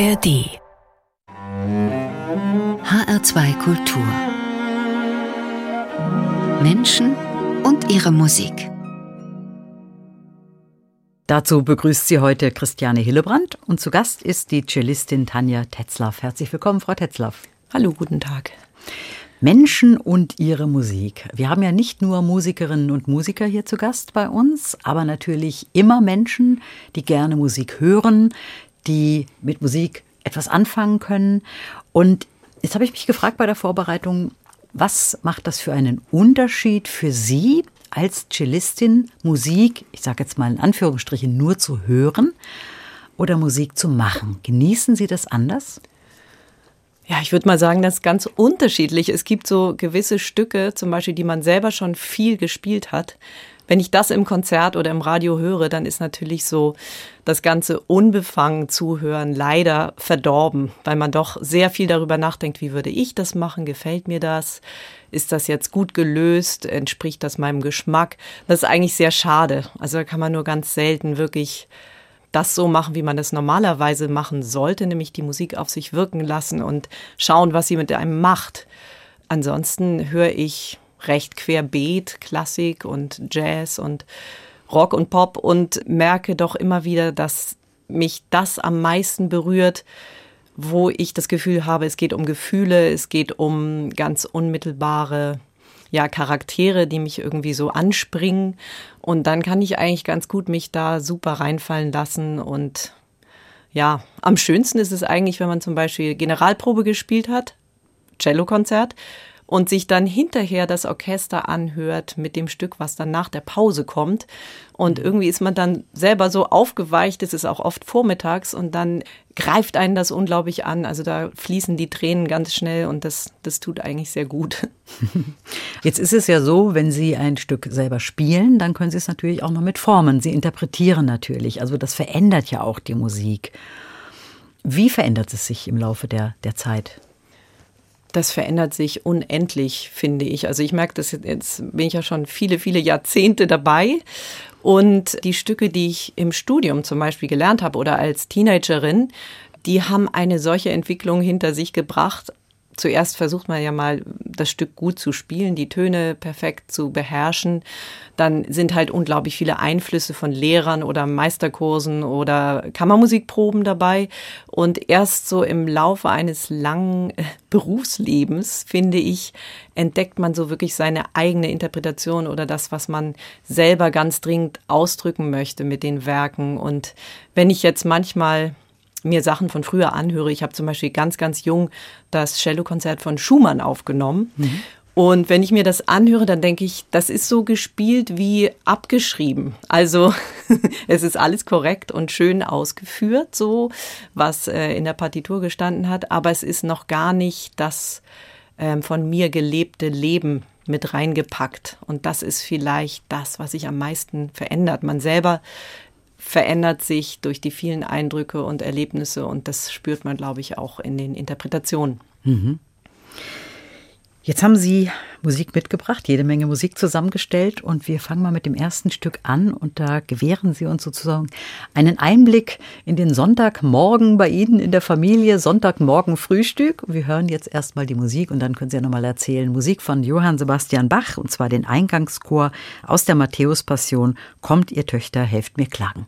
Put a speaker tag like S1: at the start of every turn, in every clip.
S1: ARD HR2 Kultur Menschen und ihre Musik.
S2: Dazu begrüßt sie heute Christiane Hillebrand und zu Gast ist die Cellistin Tanja Tetzlaff. Herzlich willkommen, Frau Tetzlaff.
S3: Hallo, guten Tag.
S2: Menschen und ihre Musik. Wir haben ja nicht nur Musikerinnen und Musiker hier zu Gast bei uns, aber natürlich immer Menschen, die gerne Musik hören, die mit Musik etwas anfangen können. Und jetzt habe ich mich gefragt bei der Vorbereitung, was macht das für einen Unterschied für Sie als Cellistin, Musik, ich sage jetzt mal in Anführungsstrichen, nur zu hören oder Musik zu machen? Genießen Sie das anders?
S3: Ja, ich würde mal sagen, das ist ganz unterschiedlich. Es gibt so gewisse Stücke, zum Beispiel, die man selber schon viel gespielt hat. Wenn ich das im Konzert oder im Radio höre, dann ist natürlich so das ganze unbefangen zuhören leider verdorben, weil man doch sehr viel darüber nachdenkt, wie würde ich das machen, gefällt mir das, ist das jetzt gut gelöst, entspricht das meinem Geschmack. Das ist eigentlich sehr schade. Also da kann man nur ganz selten wirklich das so machen, wie man das normalerweise machen sollte, nämlich die Musik auf sich wirken lassen und schauen, was sie mit einem macht. Ansonsten höre ich recht querbeet Klassik und Jazz und Rock und Pop und merke doch immer wieder, dass mich das am meisten berührt, wo ich das Gefühl habe, es geht um Gefühle, es geht um ganz unmittelbare ja, Charaktere, die mich irgendwie so anspringen. Und dann kann ich eigentlich ganz gut mich da super reinfallen lassen. Und ja, am schönsten ist es eigentlich, wenn man zum Beispiel Generalprobe gespielt hat, Cellokonzert, und sich dann hinterher das Orchester anhört mit dem Stück, was dann nach der Pause kommt. Und mhm. irgendwie ist man dann selber so aufgeweicht, es ist auch oft vormittags und dann greift einen das unglaublich an. Also da fließen die Tränen ganz schnell und das, das tut eigentlich sehr gut.
S2: Jetzt ist es ja so, wenn Sie ein Stück selber spielen, dann können Sie es natürlich auch noch mit formen. Sie interpretieren natürlich. Also das verändert ja auch die Musik. Wie verändert es sich im Laufe der, der Zeit?
S3: Das verändert sich unendlich, finde ich. Also ich merke das jetzt, jetzt bin ich ja schon viele, viele Jahrzehnte dabei. Und die Stücke, die ich im Studium zum Beispiel gelernt habe oder als Teenagerin, die haben eine solche Entwicklung hinter sich gebracht, zuerst versucht man ja mal, das Stück gut zu spielen, die Töne perfekt zu beherrschen. Dann sind halt unglaublich viele Einflüsse von Lehrern oder Meisterkursen oder Kammermusikproben dabei. Und erst so im Laufe eines langen äh, Berufslebens, finde ich, entdeckt man so wirklich seine eigene Interpretation oder das, was man selber ganz dringend ausdrücken möchte mit den Werken. Und wenn ich jetzt manchmal mir Sachen von früher anhöre. Ich habe zum Beispiel ganz, ganz jung das Cello-Konzert von Schumann aufgenommen. Mhm. Und wenn ich mir das anhöre, dann denke ich, das ist so gespielt wie abgeschrieben. Also es ist alles korrekt und schön ausgeführt, so was äh, in der Partitur gestanden hat, aber es ist noch gar nicht das ähm, von mir gelebte Leben mit reingepackt. Und das ist vielleicht das, was sich am meisten verändert. Man selber verändert sich durch die vielen Eindrücke und Erlebnisse und das spürt man, glaube ich, auch in den Interpretationen. Mhm.
S2: Jetzt haben Sie Musik mitgebracht, jede Menge Musik zusammengestellt und wir fangen mal mit dem ersten Stück an und da gewähren Sie uns sozusagen einen Einblick in den Sonntagmorgen bei Ihnen in der Familie, Sonntagmorgen Frühstück. Wir hören jetzt erstmal die Musik und dann können Sie ja nochmal erzählen. Musik von Johann Sebastian Bach und zwar den Eingangschor aus der Matthäus-Passion. Kommt ihr Töchter, helft mir klagen.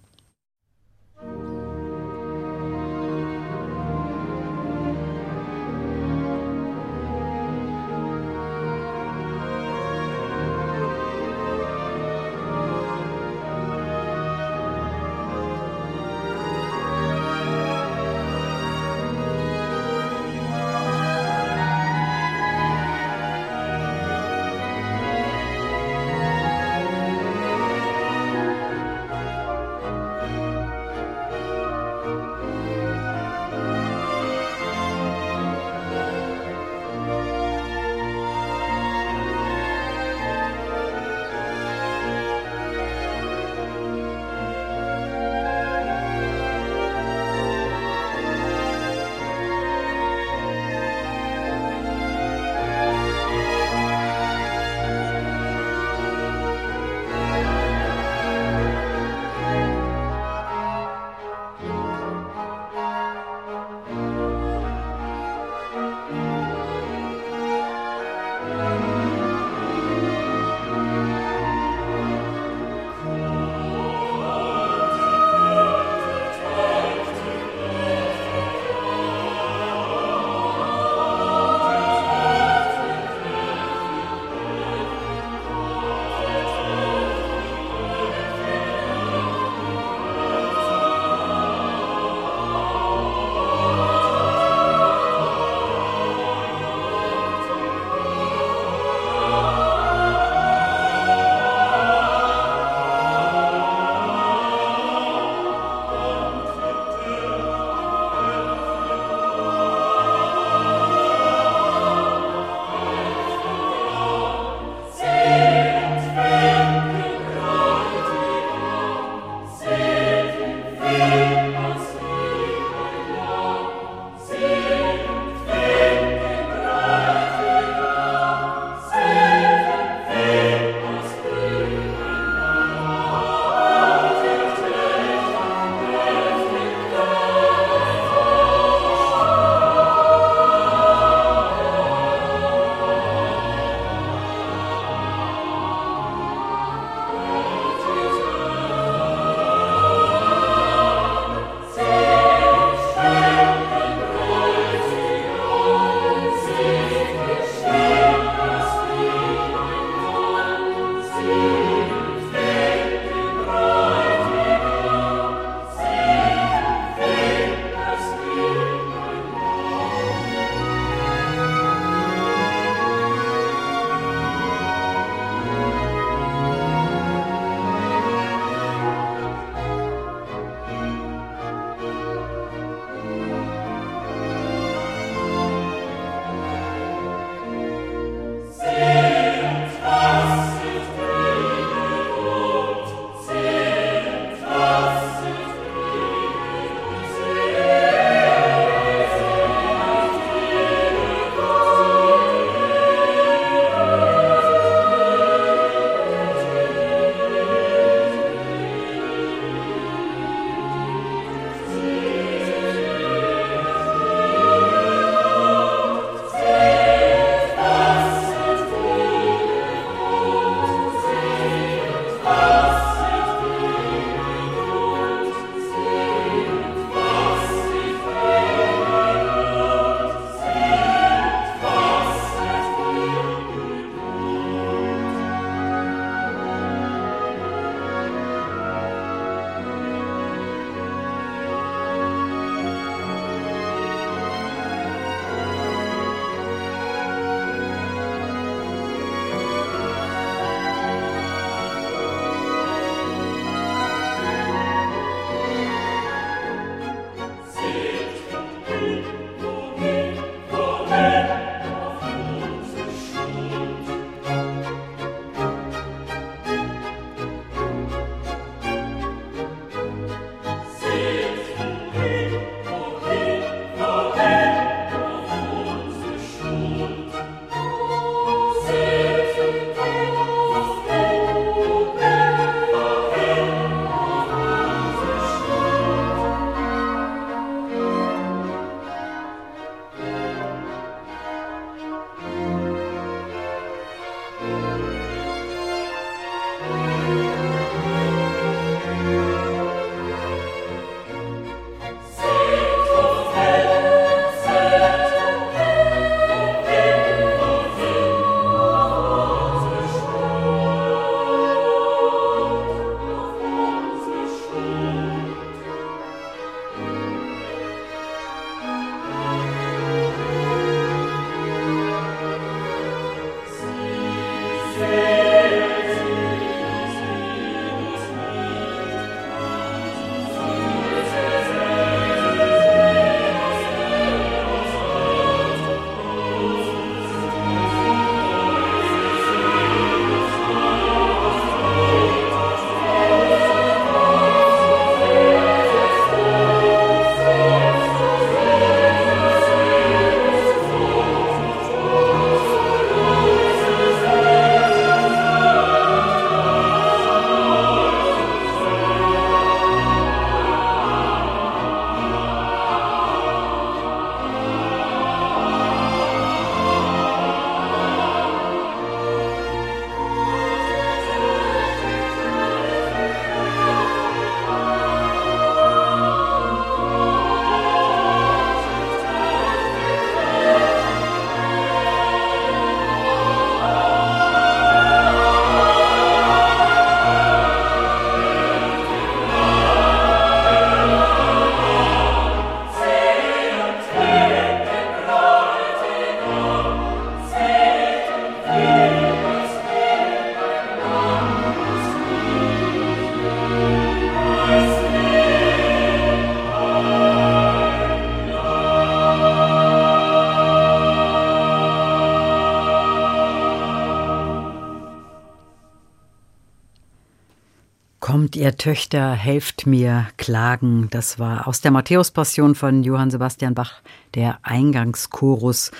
S2: Ihr Töchter helft mir klagen. Das war aus der Matthäus-Passion von Johann Sebastian Bach, der Eingangschorus.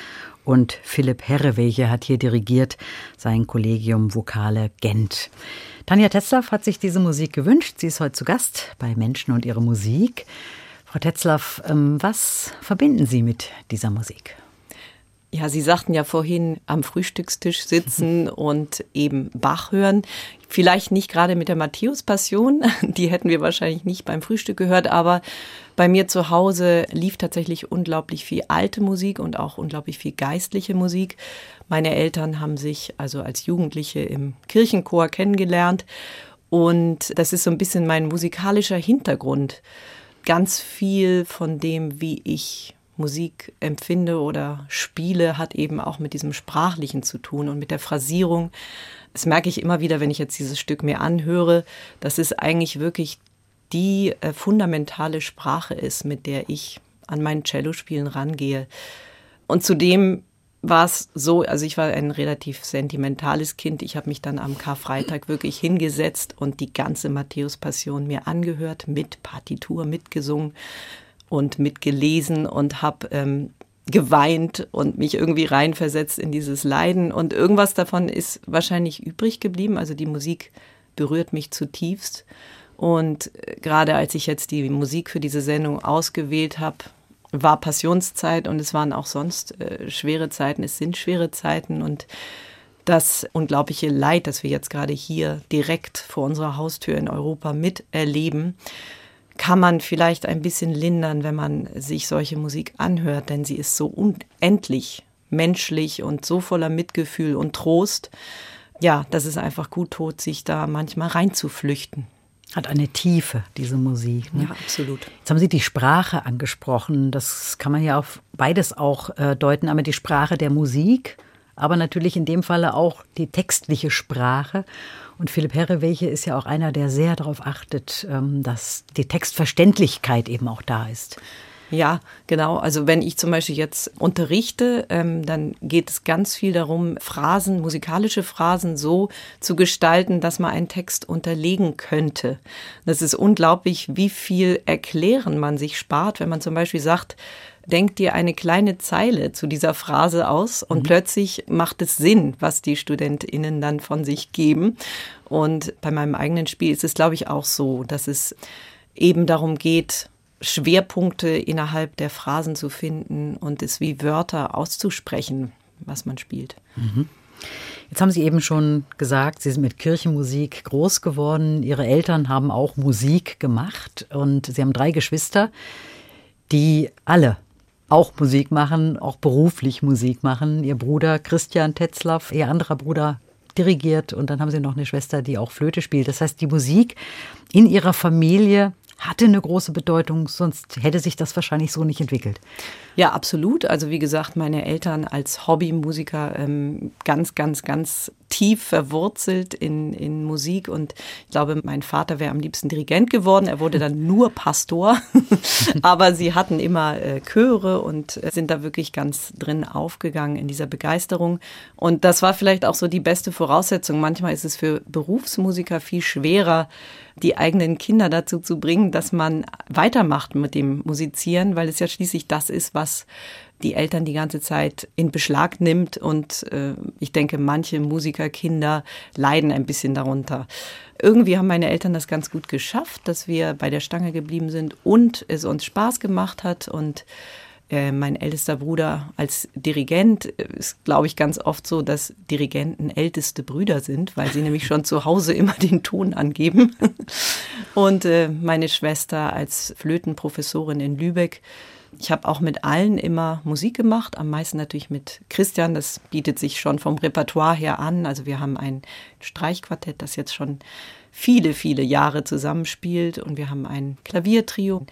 S2: Und Philipp Herrewege hat hier dirigiert, sein Kollegium Vokale Gent. Tanja Tetzlaff hat sich diese Musik gewünscht. Sie ist heute zu Gast bei Menschen und ihre Musik. Frau Tetzlaff, ähm, was verbinden Sie mit dieser Musik?
S3: Ja, Sie sagten ja vorhin am Frühstückstisch sitzen und eben Bach hören. Vielleicht nicht gerade mit der Matthäus-Passion, die hätten wir wahrscheinlich nicht beim Frühstück gehört, aber bei mir zu Hause lief tatsächlich unglaublich viel alte Musik und auch unglaublich viel geistliche Musik. Meine Eltern haben sich also als Jugendliche im Kirchenchor kennengelernt und das ist so ein bisschen mein musikalischer Hintergrund. Ganz viel von dem, wie ich Musik empfinde oder spiele, hat eben auch mit diesem Sprachlichen zu tun und mit der Phrasierung. Das merke ich immer wieder, wenn ich jetzt dieses Stück mir anhöre, dass es eigentlich wirklich die äh, fundamentale Sprache ist, mit der ich an meinen Cellospielen rangehe. Und zudem war es so, also ich war ein relativ sentimentales Kind. Ich habe mich dann am Karfreitag wirklich hingesetzt und die ganze Matthäus-Passion mir angehört, mit Partitur, mitgesungen und mitgelesen und habe ähm, geweint und mich irgendwie reinversetzt in dieses Leiden. Und irgendwas davon ist wahrscheinlich übrig geblieben. Also die Musik berührt mich zutiefst. Und äh, gerade als ich jetzt die Musik für diese Sendung ausgewählt habe, war Passionszeit und es waren auch sonst äh, schwere Zeiten. Es sind schwere Zeiten und das unglaubliche Leid, das wir jetzt gerade hier direkt vor unserer Haustür in Europa miterleben, kann man vielleicht ein bisschen lindern, wenn man sich solche Musik anhört, denn sie ist so unendlich menschlich und so voller Mitgefühl und Trost. Ja, dass es einfach gut tut, sich da manchmal reinzuflüchten.
S2: Hat eine Tiefe, diese Musik.
S3: Ne? Ja, absolut.
S2: Jetzt haben Sie die Sprache angesprochen. Das kann man ja auf beides auch äh, deuten. Einmal die Sprache der Musik, aber natürlich in dem Falle auch die textliche Sprache. Und Philipp Herrewege ist ja auch einer, der sehr darauf achtet, ähm, dass die Textverständlichkeit eben auch da ist.
S3: Ja, genau. Also wenn ich zum Beispiel jetzt unterrichte, ähm, dann geht es ganz viel darum, Phrasen, musikalische Phrasen so zu gestalten, dass man einen Text unterlegen könnte. Das ist unglaublich, wie viel Erklären man sich spart, wenn man zum Beispiel sagt, denk dir eine kleine Zeile zu dieser Phrase aus und mhm. plötzlich macht es Sinn, was die StudentInnen dann von sich geben. Und bei meinem eigenen Spiel ist es, glaube ich, auch so, dass es eben darum geht, Schwerpunkte innerhalb der Phrasen zu finden und es wie Wörter auszusprechen, was man spielt.
S2: Mhm. Jetzt haben Sie eben schon gesagt, Sie sind mit Kirchenmusik groß geworden. Ihre Eltern haben auch Musik gemacht und Sie haben drei Geschwister, die alle auch Musik machen, auch beruflich Musik machen. Ihr Bruder Christian Tetzlaff, ihr anderer Bruder dirigiert und dann haben sie noch eine Schwester, die auch Flöte spielt. Das heißt, die Musik in ihrer Familie hatte eine große Bedeutung, sonst hätte sich das wahrscheinlich so nicht entwickelt.
S3: Ja, absolut. Also wie gesagt, meine Eltern als Hobbymusiker ähm, ganz, ganz, ganz tief verwurzelt in, in Musik und ich glaube, mein Vater wäre am liebsten Dirigent geworden. Er wurde dann nur Pastor, aber sie hatten immer äh, Chöre und äh, sind da wirklich ganz drin aufgegangen in dieser Begeisterung. Und das war vielleicht auch so die beste Voraussetzung. Manchmal ist es für Berufsmusiker viel schwerer, die eigenen Kinder dazu zu bringen, dass man weitermacht mit dem Musizieren, weil es ja schließlich das ist, was die Eltern die ganze Zeit in Beschlag nimmt. Und äh, ich denke, manche Musikerkinder leiden ein bisschen darunter. Irgendwie haben meine Eltern das ganz gut geschafft, dass wir bei der Stange geblieben sind und es uns Spaß gemacht hat. Und äh, mein ältester Bruder als Dirigent ist, glaube ich, ganz oft so, dass Dirigenten älteste Brüder sind, weil sie nämlich schon zu Hause immer den Ton angeben. Und äh, meine Schwester als Flötenprofessorin in Lübeck ich habe auch mit allen immer Musik gemacht, am meisten natürlich mit Christian. Das bietet sich schon vom Repertoire her an. Also wir haben ein Streichquartett, das jetzt schon viele, viele Jahre zusammenspielt und wir haben ein Klaviertrio,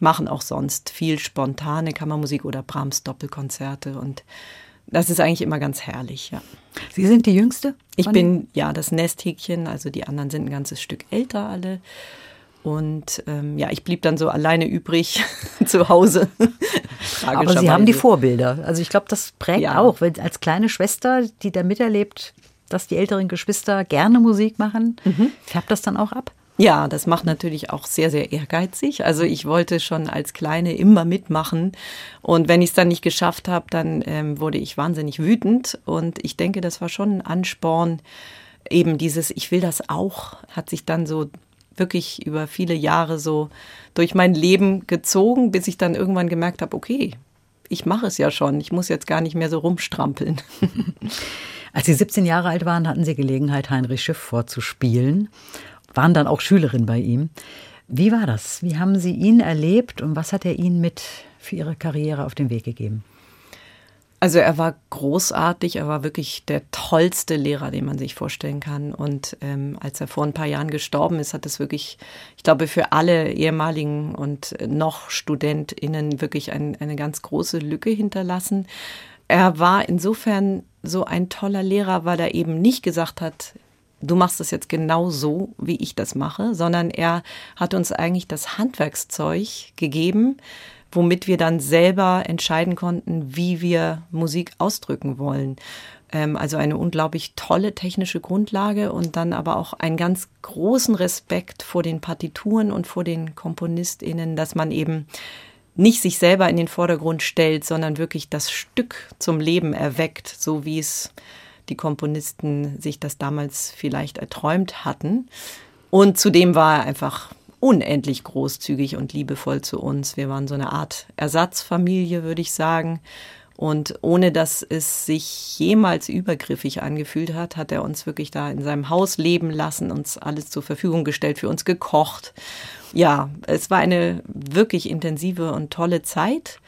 S3: machen auch sonst viel spontane Kammermusik oder Brahms Doppelkonzerte und das ist eigentlich immer ganz herrlich, ja.
S2: Sie sind die Jüngste?
S3: Ich bin ja das Nesthäkchen, also die anderen sind ein ganzes Stück älter alle. Und ähm, ja, ich blieb dann so alleine übrig zu Hause.
S2: Aber Sie haben die Vorbilder. Also ich glaube, das prägt ja. auch, weil als kleine Schwester, die da miterlebt, dass die älteren Geschwister gerne Musik machen, mhm. färbt das dann auch ab?
S3: Ja, das macht natürlich auch sehr, sehr ehrgeizig. Also ich wollte schon als Kleine immer mitmachen. Und wenn ich es dann nicht geschafft habe, dann ähm, wurde ich wahnsinnig wütend. Und ich denke, das war schon ein Ansporn, eben dieses, ich will das auch, hat sich dann so wirklich über viele Jahre so durch mein Leben gezogen, bis ich dann irgendwann gemerkt habe, okay, ich mache es ja schon, ich muss jetzt gar nicht mehr so rumstrampeln.
S2: Als Sie 17 Jahre alt waren, hatten Sie Gelegenheit, Heinrich Schiff vorzuspielen waren dann auch Schülerin bei ihm. Wie war das? Wie haben Sie ihn erlebt und was hat er Ihnen mit für Ihre Karriere auf den Weg gegeben?
S3: Also er war großartig, er war wirklich der tollste Lehrer, den man sich vorstellen kann. Und ähm, als er vor ein paar Jahren gestorben ist, hat es wirklich, ich glaube, für alle ehemaligen und noch StudentInnen wirklich ein, eine ganz große Lücke hinterlassen. Er war insofern so ein toller Lehrer, weil er eben nicht gesagt hat, du machst es jetzt genau so, wie ich das mache, sondern er hat uns eigentlich das Handwerkszeug gegeben, womit wir dann selber entscheiden konnten, wie wir Musik ausdrücken wollen. Ähm, also eine unglaublich tolle technische Grundlage und dann aber auch einen ganz großen Respekt vor den Partituren und vor den KomponistInnen, dass man eben nicht sich selber in den Vordergrund stellt, sondern wirklich das Stück zum Leben erweckt, so wie es die Komponisten sich das damals vielleicht erträumt hatten. Und zudem war er einfach unendlich großzügig und liebevoll zu uns. Wir waren so eine Art Ersatzfamilie, würde ich sagen. Und ohne dass es sich jemals übergriffig angefühlt hat, hat er uns wirklich da in seinem Haus leben lassen, uns alles zur Verfügung gestellt, für uns gekocht. Ja, es war eine wirklich intensive und tolle Zeit.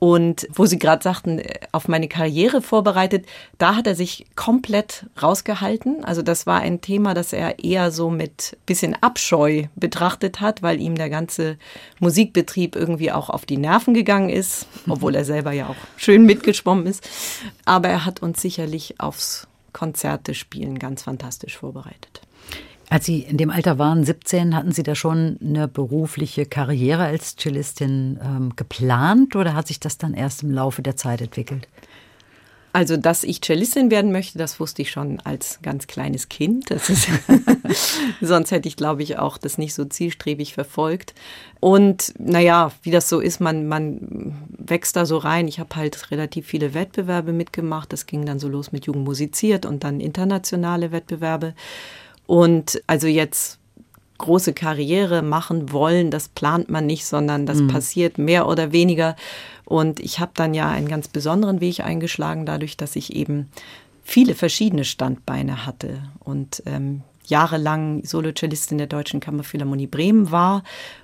S3: Und wo Sie gerade sagten, äh, auf meine Karriere vorbereitet, da hat er sich komplett rausgehalten. Also das war ein Thema, das er eher so mit bisschen Abscheu betrachtet hat, weil ihm der ganze Musikbetrieb irgendwie auch auf die Nerven gegangen ist, obwohl er selber ja auch schön mitgeschwommen ist. Aber er hat uns sicherlich aufs Konzerte spielen ganz fantastisch vorbereitet.
S2: Als Sie in dem Alter waren, 17, hatten Sie da schon eine berufliche Karriere als Cellistin ähm, geplant oder hat sich das dann erst im Laufe der Zeit entwickelt?
S3: Also, dass ich Cellistin werden möchte, das wusste ich schon als ganz kleines Kind. Ist, sonst hätte ich, glaube ich, auch das nicht so zielstrebig verfolgt. Und naja, wie das so ist, man, man wächst da so rein. Ich habe halt relativ viele Wettbewerbe mitgemacht. Das ging dann so los mit Jugend musiziert und dann internationale Wettbewerbe. Und also jetzt große Karriere machen wollen, das plant man nicht, sondern das mhm. passiert mehr oder weniger. Und ich habe dann ja einen ganz besonderen Weg eingeschlagen, dadurch, dass ich eben viele verschiedene Standbeine hatte und ähm, jahrelang Solocellistin der Deutschen Kammerphilharmonie Bremen war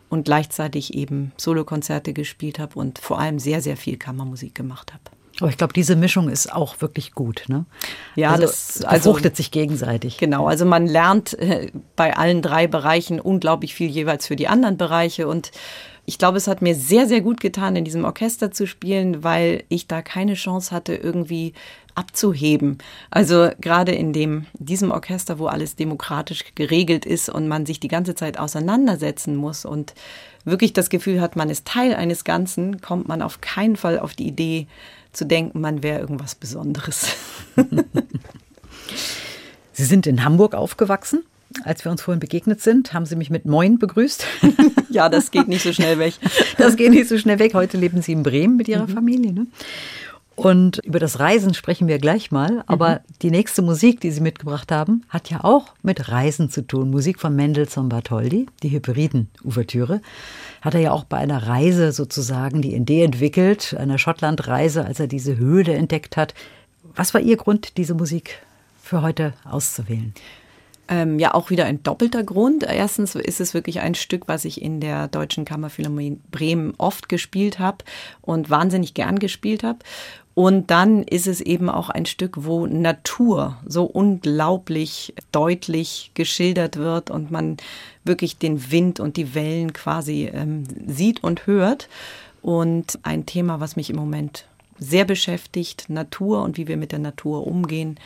S3: und gleichzeitig eben Solokonzerte gespielt habe und vor allem sehr, sehr viel Kammermusik gemacht habe.
S2: Aber ich glaube, diese Mischung ist auch wirklich gut. Ne?
S3: Ja, also, das also,
S2: befruchtet sich gegenseitig.
S3: Genau, also man lernt äh, bei allen drei Bereichen unglaublich viel jeweils für die anderen Bereiche und ich glaube, es hat mir sehr, sehr gut getan, in diesem Orchester zu spielen, weil ich da keine Chance hatte, irgendwie abzuheben. Also gerade in dem, diesem Orchester, wo alles demokratisch geregelt ist und man sich die ganze Zeit auseinandersetzen muss und wirklich das Gefühl hat, man ist Teil eines Ganzen, kommt man auf keinen Fall auf die Idee, zu denken, man wäre irgendwas Besonderes.
S2: Sie sind in Hamburg aufgewachsen. Als wir uns vorhin begegnet sind, haben Sie mich mit Moin begrüßt.
S3: ja, das geht nicht so schnell weg.
S2: Das geht nicht so schnell weg. Heute leben Sie in Bremen mit Ihrer mhm. Familie. Ne? Und über das Reisen sprechen wir gleich mal. Aber mhm. die nächste Musik, die Sie mitgebracht haben, hat ja auch mit Reisen zu tun. Musik von Mendelssohn Bartholdy, die Hybriden-Ouvertüre. Hat er ja auch bei einer Reise sozusagen die Idee entwickelt, einer Schottland-Reise, als er diese Höhle entdeckt hat. Was war Ihr Grund, diese Musik für heute auszuwählen?
S3: Ähm, ja, auch wieder ein doppelter Grund. Erstens ist es wirklich ein Stück, was ich in der Deutschen Kammerphilharmonie Bremen oft gespielt habe und wahnsinnig gern gespielt habe. Und dann ist es eben auch ein Stück, wo Natur so unglaublich deutlich geschildert wird und man wirklich den Wind und die Wellen quasi ähm, sieht und hört. Und ein Thema, was mich im Moment sehr beschäftigt, Natur und wie wir mit der Natur umgehen,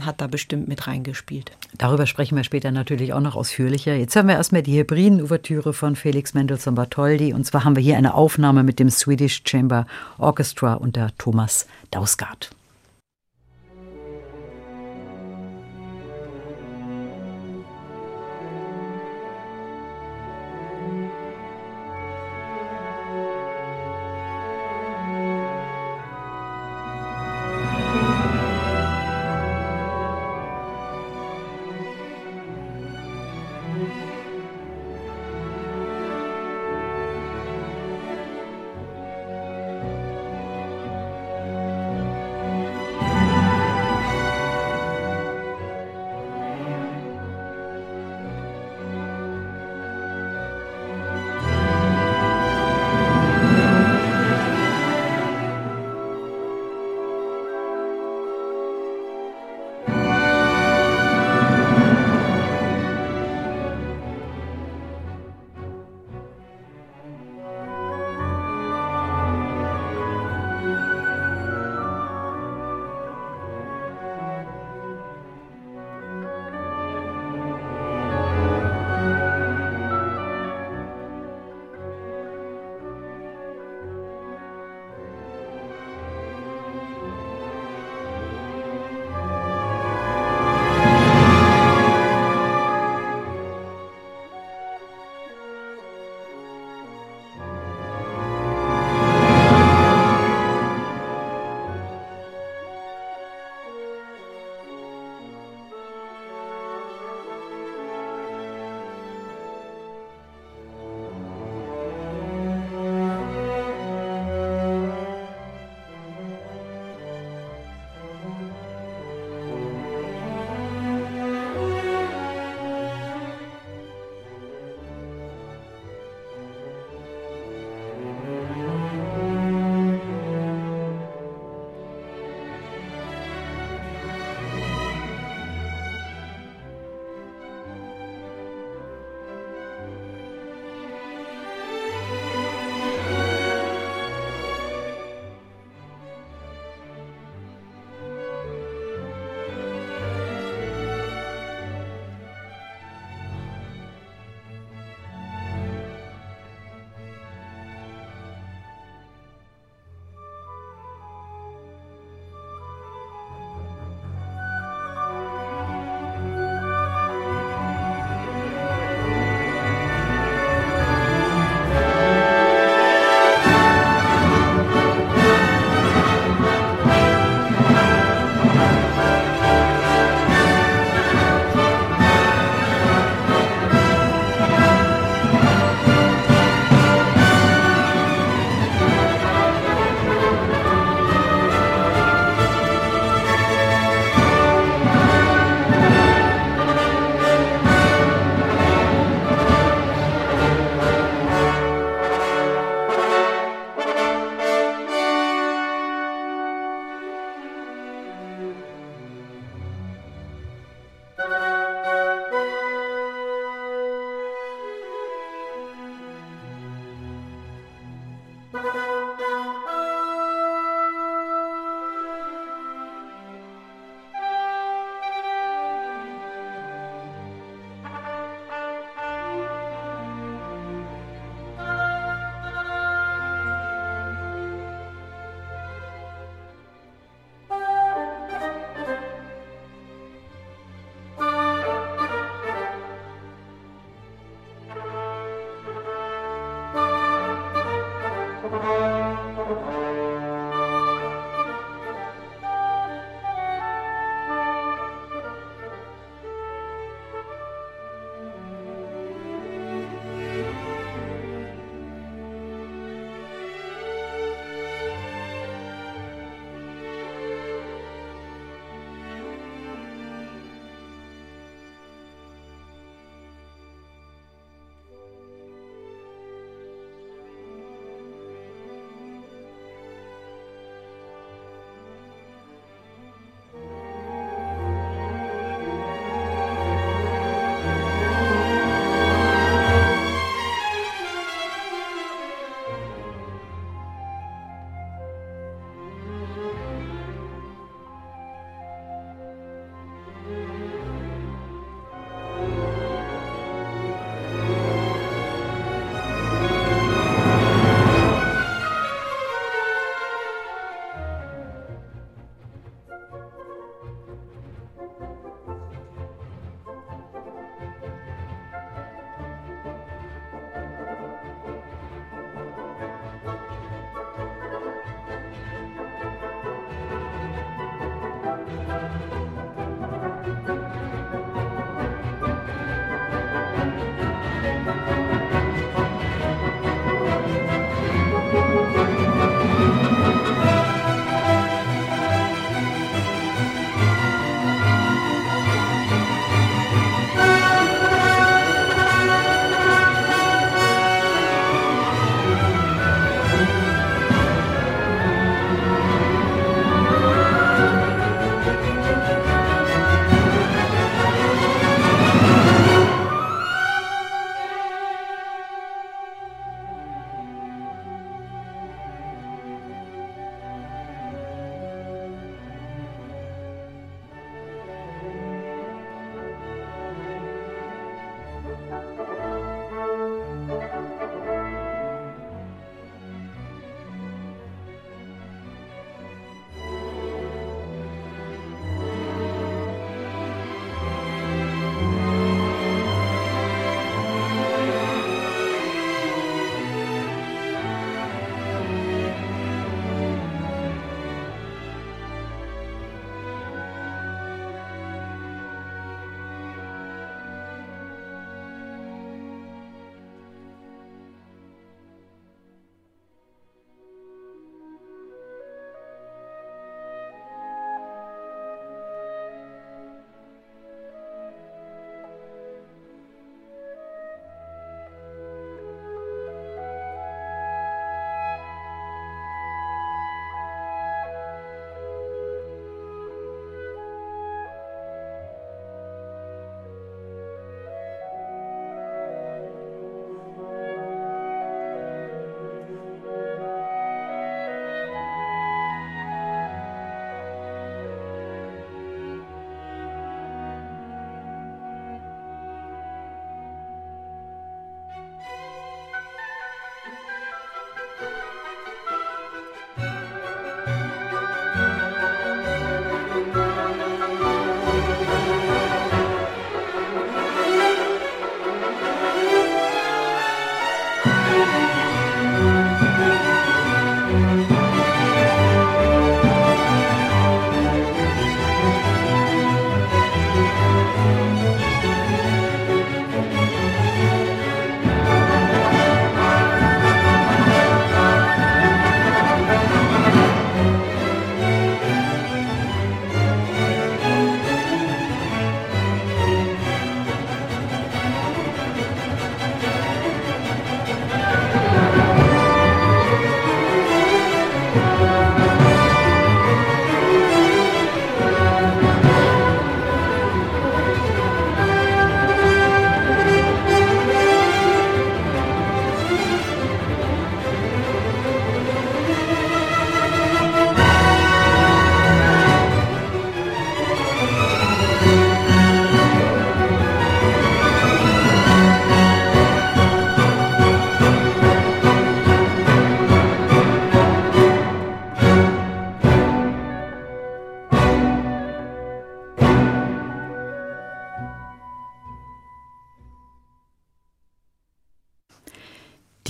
S3: hat da bestimmt mit reingespielt.
S2: Darüber sprechen wir später natürlich auch noch ausführlicher. Jetzt hören wir erstmal die Hebriden-Ouvertüre von Felix Mendelssohn Bartholdy. Und zwar haben wir hier eine Aufnahme mit dem Swedish Chamber Orchestra unter Thomas Dausgaard.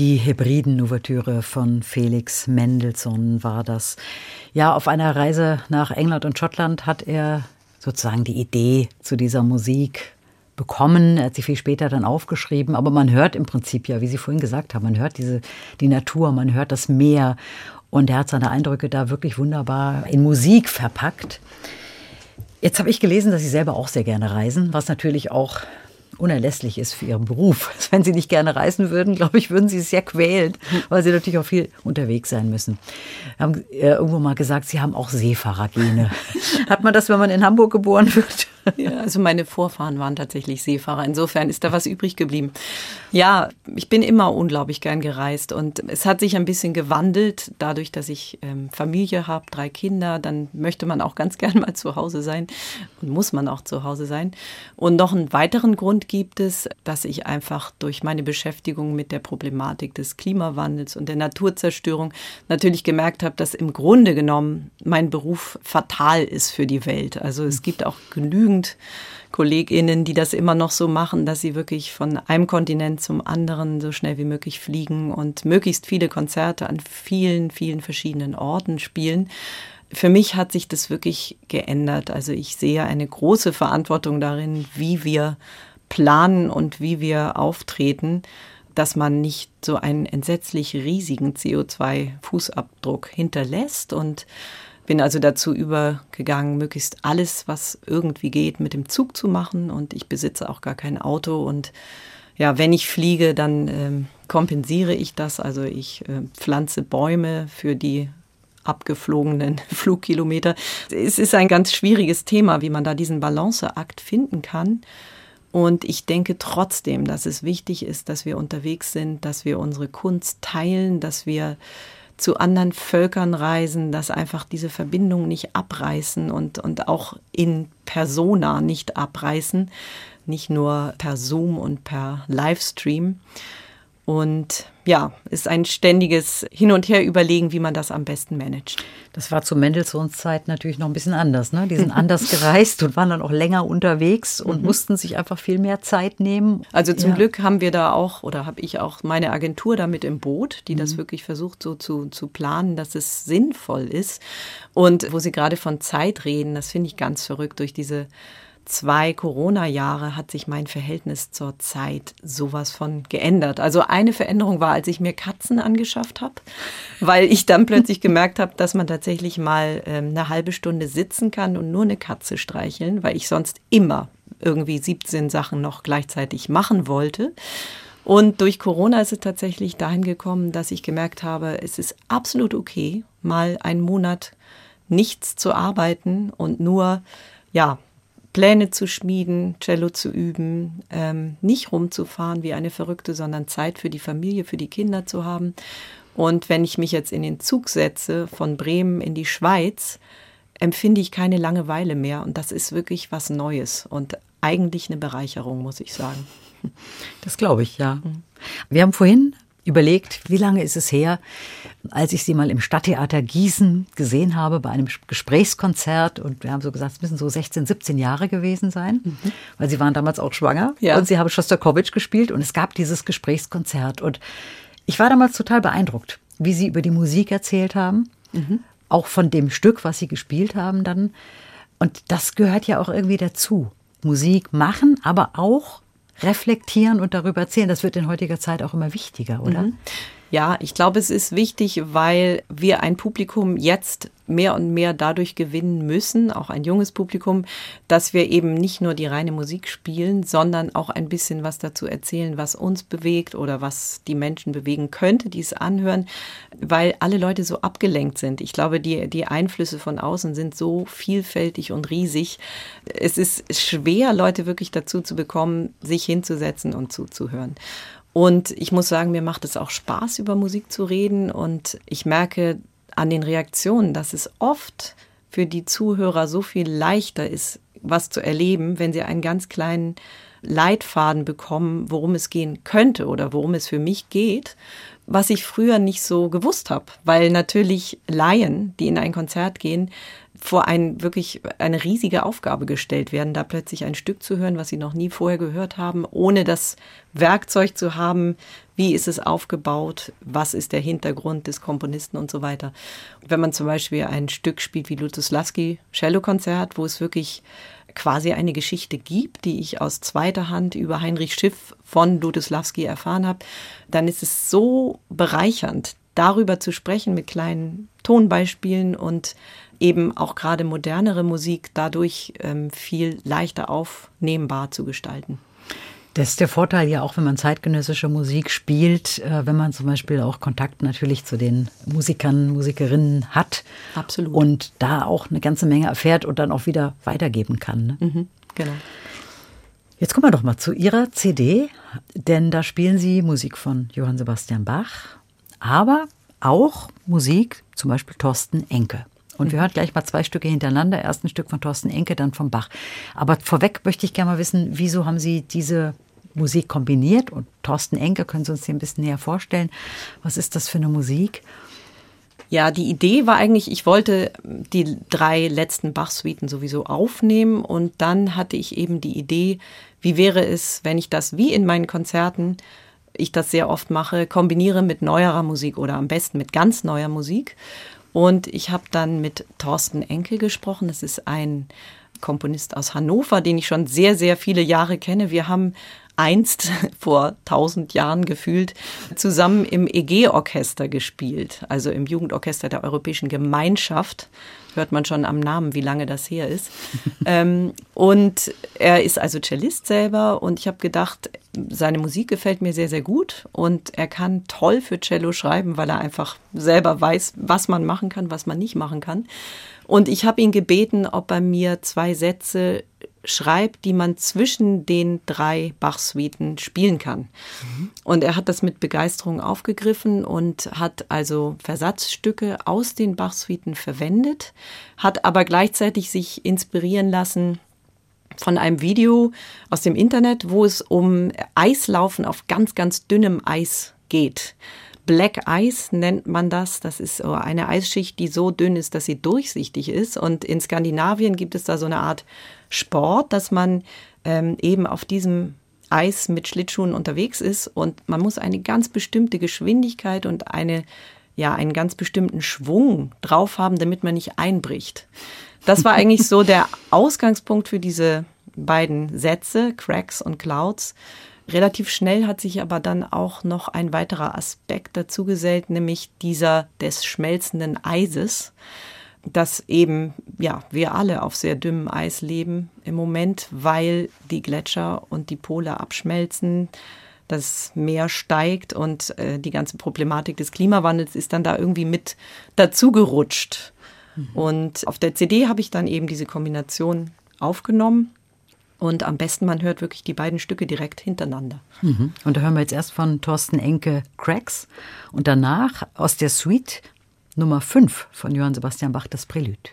S2: Die Hebriden-Ouvertüre von Felix Mendelssohn war das. Ja, auf einer Reise nach England und Schottland hat er sozusagen die Idee zu dieser Musik bekommen. Er hat sie viel später dann aufgeschrieben. Aber man hört im Prinzip ja, wie Sie vorhin gesagt haben, man hört diese, die Natur, man hört das Meer. Und er hat seine Eindrücke da wirklich wunderbar in Musik verpackt. Jetzt habe ich gelesen, dass Sie selber auch sehr gerne reisen, was natürlich auch unerlässlich ist für ihren Beruf. Wenn sie nicht gerne reisen würden, glaube ich, würden sie es sehr quälen, weil sie natürlich auch viel unterwegs sein müssen. Haben äh, irgendwo mal gesagt, sie haben auch Seefahrergene. Hat man das, wenn man in Hamburg geboren wird?
S3: Ja, also meine Vorfahren waren tatsächlich Seefahrer. Insofern ist da was übrig geblieben. Ja, ich bin immer unglaublich gern gereist und es hat sich ein bisschen gewandelt, dadurch, dass ich ähm, Familie habe, drei Kinder. Dann möchte man auch ganz gern mal zu Hause sein und muss man auch zu Hause sein. Und noch einen weiteren Grund gibt es, dass ich einfach durch meine Beschäftigung mit der Problematik des Klimawandels und der Naturzerstörung natürlich gemerkt habe, dass im Grunde genommen mein Beruf fatal ist für die Welt. Also es gibt auch genügend genügend KollegInnen, die das immer noch so machen, dass sie wirklich von einem Kontinent zum anderen so schnell wie möglich fliegen und möglichst viele Konzerte an vielen, vielen verschiedenen Orten spielen. Für mich hat sich das wirklich geändert. Also ich sehe eine große Verantwortung darin, wie wir planen und wie wir auftreten, dass man nicht so einen entsetzlich riesigen CO2-Fußabdruck hinterlässt und bin also dazu übergegangen, möglichst alles, was irgendwie geht, mit dem Zug zu machen. Und ich besitze auch gar kein Auto. Und ja, wenn ich fliege, dann ähm, kompensiere ich das. Also ich äh, pflanze Bäume für die abgeflogenen Flugkilometer. Es ist ein ganz schwieriges Thema, wie man da diesen Balanceakt finden kann. Und ich denke trotzdem, dass es wichtig ist, dass wir unterwegs sind, dass wir unsere Kunst teilen, dass wir zu anderen Völkern reisen, dass einfach diese Verbindungen nicht abreißen und, und auch in Persona nicht abreißen, nicht nur per Zoom und per Livestream. Und ja, ist ein ständiges Hin und Her überlegen, wie man das am besten managt.
S2: Das war zu Mendelssohns Zeit natürlich noch ein bisschen anders. Ne? Die sind anders gereist und waren dann auch länger unterwegs und mhm. mussten sich einfach viel mehr Zeit nehmen.
S3: Also zum ja. Glück haben wir da auch oder habe ich auch meine Agentur damit im Boot, die mhm. das wirklich versucht so zu, zu planen, dass es sinnvoll ist. Und wo Sie gerade von Zeit reden, das finde ich ganz verrückt durch diese zwei Corona-Jahre hat sich mein Verhältnis zur Zeit sowas von geändert. Also eine Veränderung war, als ich mir Katzen angeschafft habe, weil ich dann plötzlich gemerkt habe, dass man tatsächlich mal ähm, eine halbe Stunde sitzen kann und nur eine Katze streicheln, weil ich sonst immer irgendwie 17 Sachen noch gleichzeitig machen wollte. Und durch Corona ist es tatsächlich dahin gekommen, dass ich gemerkt habe, es ist absolut okay, mal einen Monat nichts zu arbeiten und nur ja, Pläne zu schmieden, Cello zu üben, ähm, nicht rumzufahren wie eine Verrückte, sondern Zeit für die Familie, für die Kinder zu haben. Und wenn ich mich jetzt in den Zug setze von Bremen in die Schweiz, empfinde ich keine Langeweile mehr. Und das ist wirklich was Neues und eigentlich eine Bereicherung, muss ich sagen.
S2: Das glaube ich, ja. Wir haben vorhin überlegt, wie lange ist es her, als ich sie mal im Stadttheater Gießen gesehen habe bei einem Gesprächskonzert und wir haben so gesagt, es müssen so 16, 17 Jahre gewesen sein, mhm. weil sie waren damals auch schwanger ja. und sie haben Schostakowitsch gespielt und es gab dieses Gesprächskonzert und ich war damals total beeindruckt, wie sie über die Musik erzählt haben, mhm. auch von dem Stück, was sie gespielt haben dann und das gehört ja auch irgendwie dazu. Musik machen, aber auch reflektieren und darüber erzählen. Das wird in heutiger Zeit auch immer wichtiger, oder? Mhm.
S3: Ja, ich glaube, es ist wichtig, weil wir ein Publikum jetzt mehr und mehr dadurch gewinnen müssen, auch ein junges Publikum, dass wir eben nicht nur die reine Musik spielen, sondern auch ein bisschen was dazu erzählen, was uns bewegt oder was die Menschen bewegen könnte, die es anhören, weil alle Leute so abgelenkt sind. Ich glaube, die, die Einflüsse von außen sind so vielfältig und riesig. Es ist schwer, Leute wirklich dazu zu bekommen, sich hinzusetzen und zuzuhören. Und ich muss sagen, mir macht es auch Spaß, über Musik zu reden. Und ich merke an den Reaktionen, dass es oft für die Zuhörer so viel leichter ist, was zu erleben, wenn sie einen ganz kleinen Leitfaden bekommen, worum es gehen könnte oder worum es für mich geht, was ich früher nicht so gewusst habe, weil natürlich Laien, die in ein Konzert gehen, vor ein wirklich eine riesige Aufgabe gestellt werden, da plötzlich ein Stück zu hören, was sie noch nie vorher gehört haben, ohne das Werkzeug zu haben, wie ist es aufgebaut, was ist der Hintergrund des Komponisten und so weiter. Wenn man zum Beispiel ein Stück spielt wie Lutoslawski Cello-Konzert, wo es wirklich quasi eine Geschichte gibt, die ich aus zweiter Hand über Heinrich Schiff von Lutoslawski erfahren habe, dann ist es so bereichernd, darüber zu sprechen mit kleinen Tonbeispielen und eben auch gerade modernere Musik dadurch ähm, viel leichter aufnehmbar zu gestalten.
S2: Das ist der Vorteil ja auch, wenn man zeitgenössische Musik spielt, äh, wenn man zum Beispiel auch Kontakt natürlich zu den Musikern, Musikerinnen hat.
S3: Absolut.
S2: Und da auch eine ganze Menge erfährt und dann auch wieder weitergeben kann. Ne?
S3: Mhm, genau.
S2: Jetzt kommen wir doch mal zu Ihrer CD, denn da spielen Sie Musik von Johann Sebastian Bach, aber auch Musik, zum Beispiel Thorsten Enke. Und wir hören gleich mal zwei Stücke hintereinander. Erst ein Stück von Thorsten Enke, dann von Bach. Aber vorweg möchte ich gerne mal wissen, wieso haben Sie diese Musik kombiniert? Und Thorsten Enke, können Sie uns hier ein bisschen näher vorstellen? Was ist das für eine Musik?
S3: Ja, die Idee war eigentlich, ich wollte die drei letzten Bach-Suiten sowieso aufnehmen und dann hatte ich eben die Idee, wie wäre es, wenn ich das wie in meinen Konzerten, ich das sehr oft mache, kombiniere mit neuerer Musik oder am besten mit ganz neuer Musik. Und ich habe dann mit Thorsten Enke gesprochen. Das ist ein Komponist aus Hannover, den ich schon sehr, sehr viele Jahre kenne. Wir haben einst vor tausend Jahren gefühlt zusammen im EG-Orchester gespielt, also im Jugendorchester der Europäischen Gemeinschaft hört man schon am Namen, wie lange das her ist. ähm, und er ist also Cellist selber und ich habe gedacht, seine Musik gefällt mir sehr, sehr gut und er kann toll für Cello schreiben, weil er einfach selber weiß, was man machen kann, was man nicht machen kann. Und ich habe ihn gebeten, ob er mir zwei Sätze schreibt, die man zwischen den drei Bach-Suiten spielen kann. Mhm. Und er hat das mit Begeisterung aufgegriffen und hat also Versatzstücke aus den Bach-Suiten verwendet, hat aber gleichzeitig sich inspirieren lassen von einem Video aus dem Internet, wo es um Eislaufen auf ganz, ganz dünnem Eis geht. Black Ice nennt man das. Das ist eine Eisschicht, die so dünn ist, dass sie durchsichtig ist. Und in Skandinavien gibt es da so eine Art Sport, dass man ähm, eben auf diesem Eis mit Schlittschuhen unterwegs ist und man muss eine ganz bestimmte Geschwindigkeit und eine, ja, einen ganz bestimmten Schwung drauf haben, damit man nicht einbricht. Das war eigentlich so der Ausgangspunkt für diese beiden Sätze, Cracks und Clouds. Relativ schnell hat sich aber dann auch noch ein weiterer Aspekt dazu gesellt, nämlich dieser des schmelzenden Eises, dass eben, ja, wir alle auf sehr dünnem Eis leben im Moment, weil die Gletscher und die Pole abschmelzen, das Meer steigt und äh, die ganze Problematik des Klimawandels ist dann da irgendwie mit dazugerutscht. Mhm. Und auf der CD habe ich dann eben diese Kombination aufgenommen und am besten, man hört wirklich die beiden Stücke direkt hintereinander.
S2: Mhm. Und da hören wir jetzt erst von Thorsten Enke Cracks und danach aus der Suite Nummer 5 von Johann Sebastian Bach das Prälude.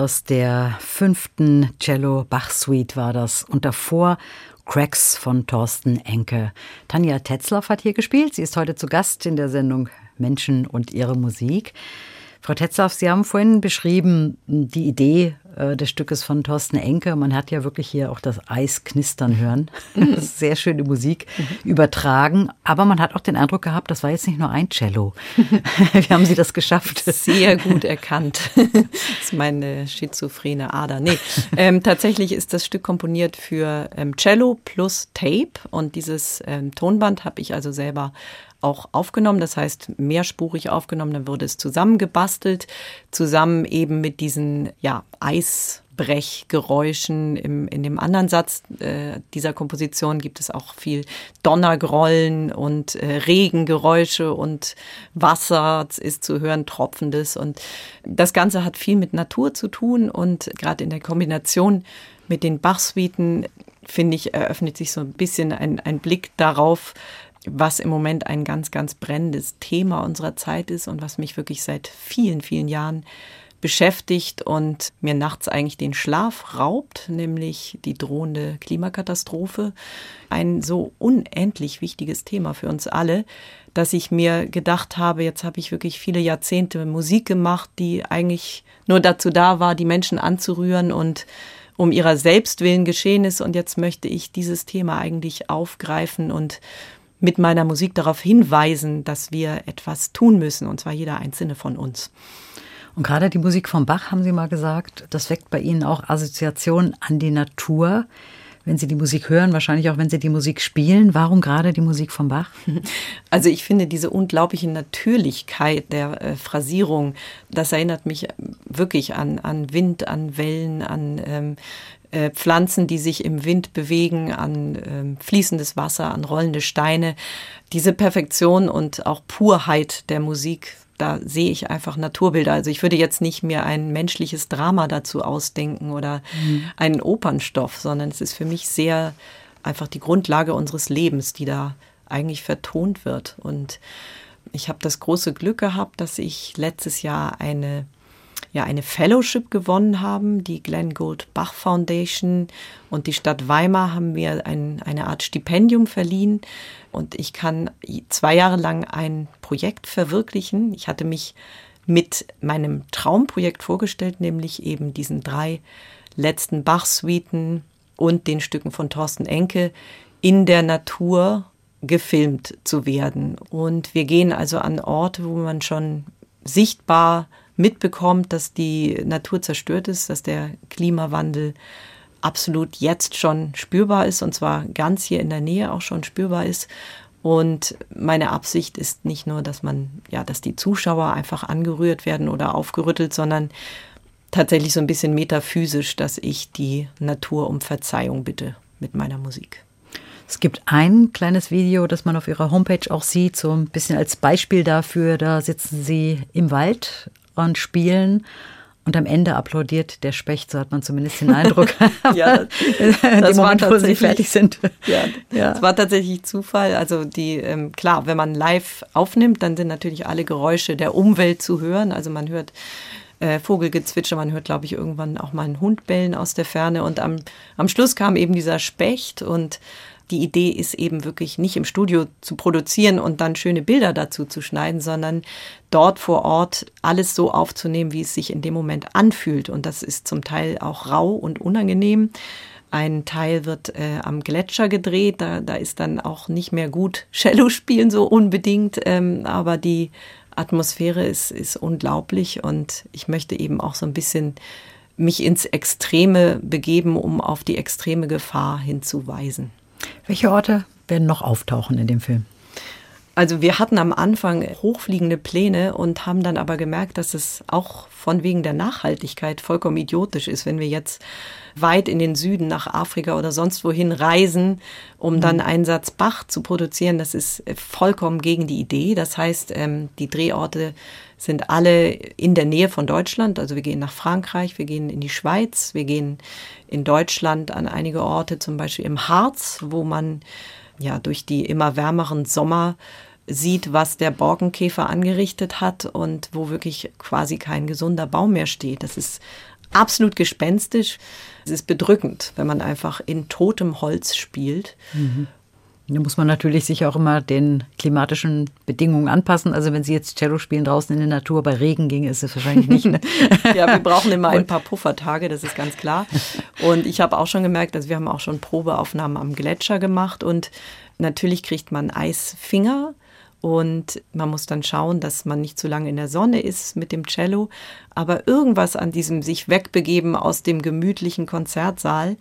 S2: Aus der fünften Cello-Bach-Suite war das. Und davor Cracks von Thorsten Enke. Tanja Tetzlaff hat hier gespielt. Sie ist heute zu Gast in der Sendung Menschen und ihre Musik. Frau Tetzlaff, Sie haben vorhin beschrieben, die Idee äh, des Stückes von Thorsten Enke. Man hat ja wirklich hier auch das Eis knistern hören. Mhm. Sehr schöne Musik mhm. übertragen. Aber man hat auch den Eindruck gehabt, das war jetzt nicht nur ein Cello. Wie haben Sie das geschafft?
S3: Sehr gut erkannt. Das ist meine schizophrene Ader. Nee, ähm, tatsächlich ist das Stück komponiert für ähm, Cello plus Tape. Und dieses ähm, Tonband habe ich also selber auch aufgenommen, das heißt mehrspurig aufgenommen, dann wurde es zusammengebastelt, zusammen eben mit diesen ja, Eisbrechgeräuschen. Im, in dem anderen Satz äh, dieser Komposition gibt es auch viel Donnergrollen und äh, Regengeräusche und Wasser ist zu hören, tropfendes. Und das Ganze hat viel mit Natur zu tun und gerade in der Kombination mit den Bachsuiten, finde ich, eröffnet sich so ein bisschen ein, ein Blick darauf, was im Moment ein ganz, ganz brennendes Thema unserer Zeit ist und was mich wirklich seit vielen, vielen Jahren beschäftigt und mir nachts eigentlich den Schlaf raubt, nämlich die drohende Klimakatastrophe. Ein so unendlich wichtiges Thema für uns alle, dass ich mir gedacht habe, jetzt habe ich wirklich viele Jahrzehnte Musik gemacht, die eigentlich nur dazu da war, die Menschen anzurühren und um ihrer selbst willen geschehen ist. Und jetzt möchte ich dieses Thema eigentlich aufgreifen und mit meiner Musik darauf hinweisen, dass wir etwas tun müssen, und zwar jeder einzelne von uns.
S2: Und gerade die Musik von Bach, haben Sie mal gesagt, das weckt bei Ihnen auch Assoziationen an die Natur. Wenn Sie die Musik hören, wahrscheinlich auch wenn Sie die Musik spielen. Warum gerade die Musik von Bach?
S3: Also ich finde diese unglaubliche Natürlichkeit der äh, Phrasierung, das erinnert mich wirklich an, an Wind, an Wellen, an ähm, äh, Pflanzen, die sich im Wind bewegen, an äh, fließendes Wasser, an rollende Steine. Diese Perfektion und auch Purheit der Musik, da sehe ich einfach Naturbilder. Also ich würde jetzt nicht mehr ein menschliches Drama dazu ausdenken oder mhm. einen Opernstoff, sondern es ist für mich sehr einfach die Grundlage unseres Lebens, die da eigentlich vertont wird. Und ich habe das große Glück gehabt, dass ich letztes Jahr eine ja eine Fellowship gewonnen haben. Die Glenn Gould Bach Foundation und die Stadt Weimar haben mir ein, eine Art Stipendium verliehen und ich kann zwei Jahre lang ein Projekt verwirklichen. Ich hatte mich mit meinem Traumprojekt vorgestellt, nämlich eben diesen drei letzten Bach-Suiten und den Stücken von Thorsten Enke in der Natur gefilmt zu werden. Und wir gehen also an Orte, wo man schon sichtbar mitbekommt, dass die Natur zerstört ist, dass der Klimawandel absolut jetzt schon spürbar ist und zwar ganz hier in der Nähe auch schon spürbar ist. Und meine Absicht ist nicht nur, dass man, ja, dass die Zuschauer einfach angerührt werden oder aufgerüttelt, sondern tatsächlich so ein bisschen metaphysisch, dass ich die Natur um Verzeihung bitte mit meiner Musik.
S2: Es gibt ein kleines Video, das man auf Ihrer Homepage auch sieht, so ein bisschen als Beispiel dafür. Da sitzen Sie im Wald und spielen. Und am Ende applaudiert der Specht, so hat man zumindest den Eindruck.
S3: ja, das Moment, wo sie fertig sind. Ja, ja. Das war tatsächlich Zufall. Also die, ähm, klar, wenn man live aufnimmt, dann sind natürlich alle Geräusche der Umwelt zu hören. Also man hört äh, Vogelgezwitscher. Man hört, glaube ich, irgendwann auch mal einen Hund bellen aus der Ferne. Und am, am Schluss kam eben dieser Specht und die Idee ist eben wirklich nicht im Studio zu produzieren und dann schöne Bilder dazu zu schneiden, sondern dort vor Ort alles so aufzunehmen, wie es sich in dem Moment anfühlt. Und das ist zum Teil auch rau und unangenehm. Ein Teil wird äh, am Gletscher gedreht, da, da ist dann auch nicht mehr gut Cello spielen so unbedingt, ähm, aber die Atmosphäre ist, ist unglaublich und ich möchte eben auch so ein bisschen mich ins Extreme begeben, um auf die extreme Gefahr hinzuweisen.
S2: Welche Orte werden noch auftauchen in dem Film?
S3: Also wir hatten am Anfang hochfliegende Pläne und haben dann aber gemerkt, dass es auch von wegen der Nachhaltigkeit vollkommen idiotisch ist, wenn wir jetzt weit in den Süden nach Afrika oder sonst wohin reisen, um dann mhm. einen Satz Bach zu produzieren. Das ist vollkommen gegen die Idee. Das heißt, ähm, die Drehorte sind alle in der Nähe von Deutschland. Also wir gehen nach Frankreich, wir gehen in die Schweiz, wir gehen in Deutschland an einige Orte, zum Beispiel im Harz, wo man ja durch die immer wärmeren Sommer sieht, was der Borkenkäfer angerichtet hat und wo wirklich quasi kein gesunder Baum mehr steht. Das ist absolut gespenstisch. Es ist bedrückend, wenn man einfach in totem Holz spielt.
S2: Mhm. Da muss man natürlich sich auch immer den klimatischen Bedingungen anpassen. Also wenn Sie jetzt Cello spielen draußen in der Natur, bei Regen ginge es wahrscheinlich nicht. Ne?
S3: ja, wir brauchen immer ein paar Puffertage, das ist ganz klar. Und ich habe auch schon gemerkt, also wir haben auch schon Probeaufnahmen am Gletscher gemacht und natürlich kriegt man Eisfinger. Und man muss dann schauen, dass man nicht zu lange in der Sonne ist mit dem Cello. Aber irgendwas an diesem sich wegbegeben aus dem gemütlichen Konzertsaal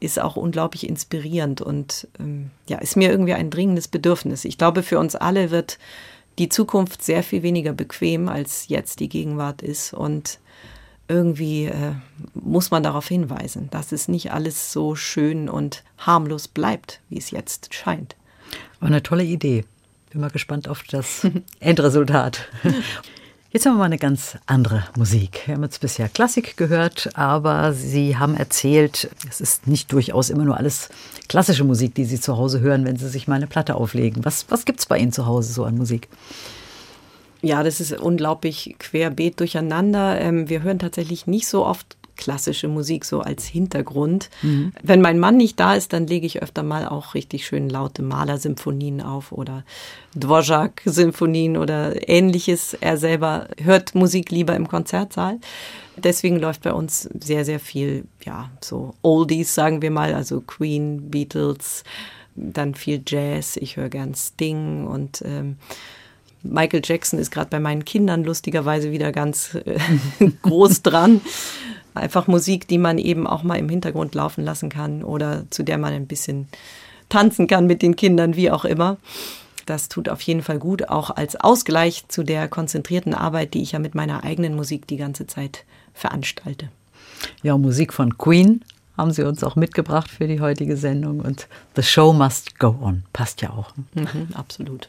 S3: ist auch unglaublich inspirierend und ähm, ja, ist mir irgendwie ein dringendes Bedürfnis. Ich glaube, für uns alle wird die Zukunft sehr viel weniger bequem, als jetzt die Gegenwart ist. Und irgendwie äh, muss man darauf hinweisen, dass es nicht alles so schön und harmlos bleibt, wie es jetzt scheint.
S2: War eine tolle Idee. Mal gespannt auf das Endresultat. Jetzt haben wir mal eine ganz andere Musik. Wir haben jetzt bisher Klassik gehört, aber Sie haben erzählt, es ist nicht durchaus immer nur alles klassische Musik, die Sie zu Hause hören, wenn Sie sich mal eine Platte auflegen. Was, was gibt es bei Ihnen zu Hause so an Musik?
S3: Ja, das ist unglaublich querbeet durcheinander. Ähm, wir hören tatsächlich nicht so oft klassische Musik so als Hintergrund. Mhm. Wenn mein Mann nicht da ist, dann lege ich öfter mal auch richtig schön laute Malersymphonien auf oder Dvorak-Symphonien oder ähnliches. Er selber hört Musik lieber im Konzertsaal. Deswegen läuft bei uns sehr, sehr viel, ja, so Oldies, sagen wir mal, also Queen, Beatles, dann viel Jazz. Ich höre gern Sting und ähm, Michael Jackson ist gerade bei meinen Kindern lustigerweise wieder ganz äh, groß dran einfach Musik, die man eben auch mal im Hintergrund laufen lassen kann oder zu der man ein bisschen tanzen kann mit den Kindern, wie auch immer. Das tut auf jeden Fall gut, auch als Ausgleich zu der konzentrierten Arbeit, die ich ja mit meiner eigenen Musik die ganze Zeit veranstalte.
S2: Ja, Musik von Queen haben Sie uns auch mitgebracht für die heutige Sendung und The Show Must Go On passt ja auch.
S3: Mhm, absolut.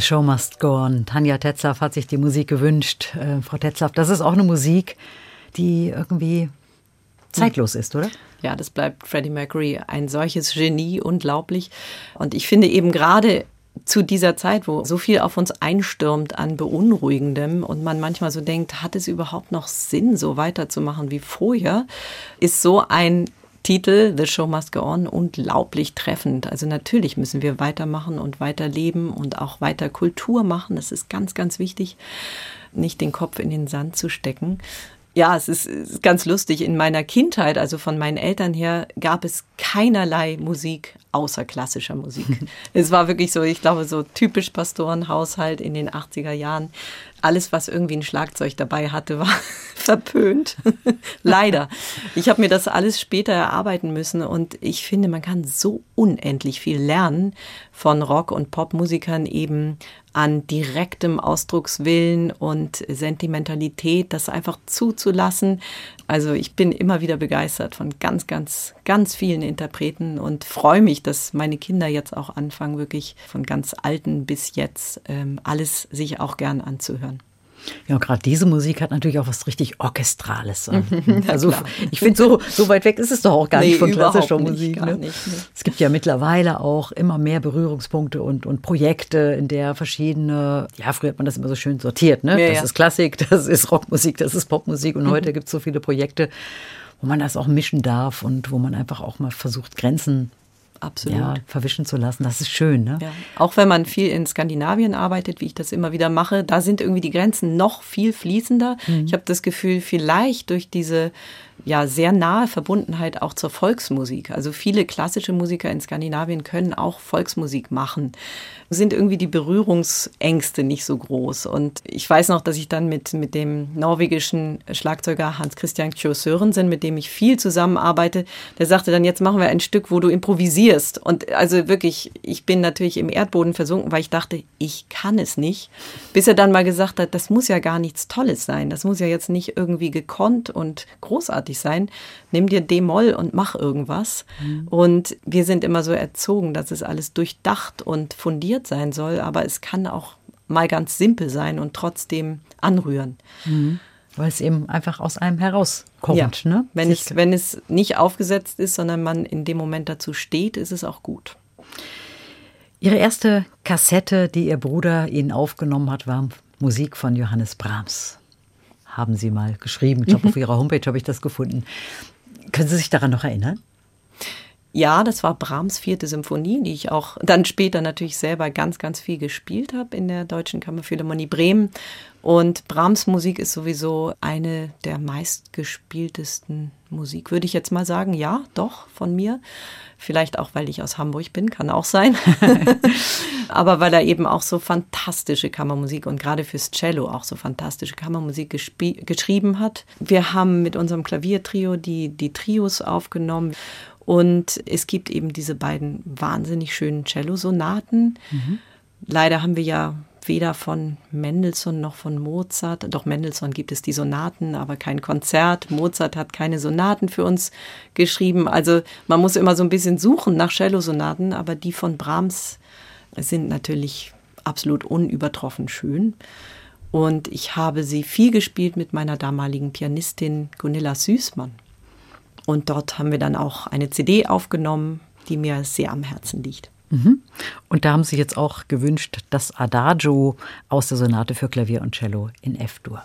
S4: Show Must Go On.
S2: Tanja Tetzlaff hat sich die Musik gewünscht. Äh, Frau Tetzlaff, das ist auch eine Musik, die irgendwie zeitlos ist, oder?
S3: Ja, das bleibt Freddie Mercury ein solches Genie, unglaublich. Und ich finde eben gerade zu dieser Zeit, wo so viel auf uns einstürmt an Beunruhigendem und man manchmal so denkt, hat es überhaupt noch Sinn, so weiterzumachen wie vorher, ist so ein Titel, The Show Must Go On, unglaublich treffend. Also natürlich müssen wir weitermachen und weiterleben und auch weiter Kultur machen. Das ist ganz, ganz wichtig, nicht den Kopf in den Sand zu stecken. Ja, es ist, es ist ganz lustig. In meiner Kindheit, also von meinen Eltern her, gab es keinerlei Musik außer klassischer Musik. es war wirklich so, ich glaube, so typisch Pastorenhaushalt in den 80er Jahren. Alles, was irgendwie ein Schlagzeug dabei hatte, war verpönt. Leider. Ich habe mir das alles später erarbeiten müssen und ich finde, man kann so unendlich viel lernen von Rock- und Popmusikern eben an direktem Ausdruckswillen und Sentimentalität, das einfach zuzulassen. Also ich bin immer wieder begeistert von ganz, ganz, ganz vielen Interpreten und freue mich, dass meine Kinder jetzt auch anfangen, wirklich von ganz alten bis jetzt ähm, alles sich auch gern anzuhören.
S2: Ja, gerade diese Musik hat natürlich auch was richtig Orchestrales. also ich finde, so, so weit weg ist es doch auch gar
S3: Nee,
S2: nicht von klassischer
S3: nicht,
S2: Musik. ne?
S3: nicht, nee.
S2: Es gibt ja mittlerweile auch immer mehr Berührungspunkte und, und Projekte, in der verschiedene, ja, früher hat man das immer so schön sortiert, ne?
S3: Ja,
S2: das
S3: ja. Mhm.
S2: ist Klassik, das ist Rockmusik, das ist Popmusik und heute gibt es so viele Projekte, wo man das auch mischen darf und wo man einfach auch mal versucht, Grenzen
S3: Absolut.
S2: ja, verwischen zu lassen. Das ist schön, ne?
S3: Ja. Auch wenn man viel in Skandinavien arbeitet, wie ich das immer wieder mache, da sind irgendwie die Grenzen noch viel fließender. Ich habe das Gefühl, vielleicht durch diese ja sehr nahe Verbundenheit auch zur Volksmusik. Also viele klassische Musiker in Skandinavien können auch Volksmusik machen. Sind irgendwie die Berührungsängste nicht so groß. Und ich weiß noch, dass ich dann mit, mit dem norwegischen Schlagzeuger Hans Christian Kjør Sørensen, mit dem ich viel zusammenarbeite, der sagte dann, jetzt machen wir ein Stück, wo du improvisierst. Und also wirklich, ich bin natürlich im Erdboden versunken, weil ich dachte, ich kann es nicht. Bis er dann mal gesagt hat, das muss ja gar nichts Tolles sein. Das muss ja jetzt nicht irgendwie gekonnt und großartig sein. Nimm dir D-Moll und mach irgendwas. Und wir sind immer so erzogen, dass es alles durchdacht und fundiert sein soll, aber es kann auch mal ganz simpel sein und trotzdem anrühren.
S2: Weil es eben einfach aus einem herauskommt, ne?
S3: Wenn, es, wenn es nicht aufgesetzt ist, sondern man in dem Moment dazu steht, ist es auch gut.
S2: Ihre erste Kassette, die Ihr Bruder Ihnen aufgenommen hat, war Musik von Johannes Brahms. Haben Sie mal geschrieben. Ich glaube, auf Ihrer Homepage habe ich das gefunden. Können Sie sich daran noch erinnern?
S3: Ja, das war Brahms vierte Symphonie, die ich auch dann später natürlich selber ganz, ganz viel gespielt habe in der Deutschen Kammerphilharmonie Bremen. Und Brahms Musik ist sowieso eine der meistgespieltesten Musik, würde ich jetzt mal sagen. Ja, doch, von mir. Vielleicht auch, weil ich aus Hamburg bin, kann auch sein. Aber weil er eben auch so fantastische Kammermusik und gerade fürs Cello auch so fantastische Kammermusik geschrieben hat. Wir haben mit unserem Klaviertrio die, die Trios aufgenommen und es gibt eben diese beiden wahnsinnig schönen Cello-Sonaten. Mhm. Leider haben wir ja weder von Mendelssohn noch von Mozart. Doch Mendelssohn gibt es die Sonaten, aber kein Konzert. Mozart hat keine Sonaten für uns geschrieben. Also man muss immer so ein bisschen suchen nach Cello-Sonaten, aber die von Brahms sind natürlich absolut unübertroffen schön. Und ich habe sie viel gespielt mit meiner damaligen Pianistin Gunilla Süßmann. Und dort haben wir dann auch eine CD aufgenommen, die mir sehr am Herzen liegt.
S2: Mhm. Und da haben Sie jetzt auch gewünscht, das Adagio aus der Sonate für Klavier und Cello in F-Dur.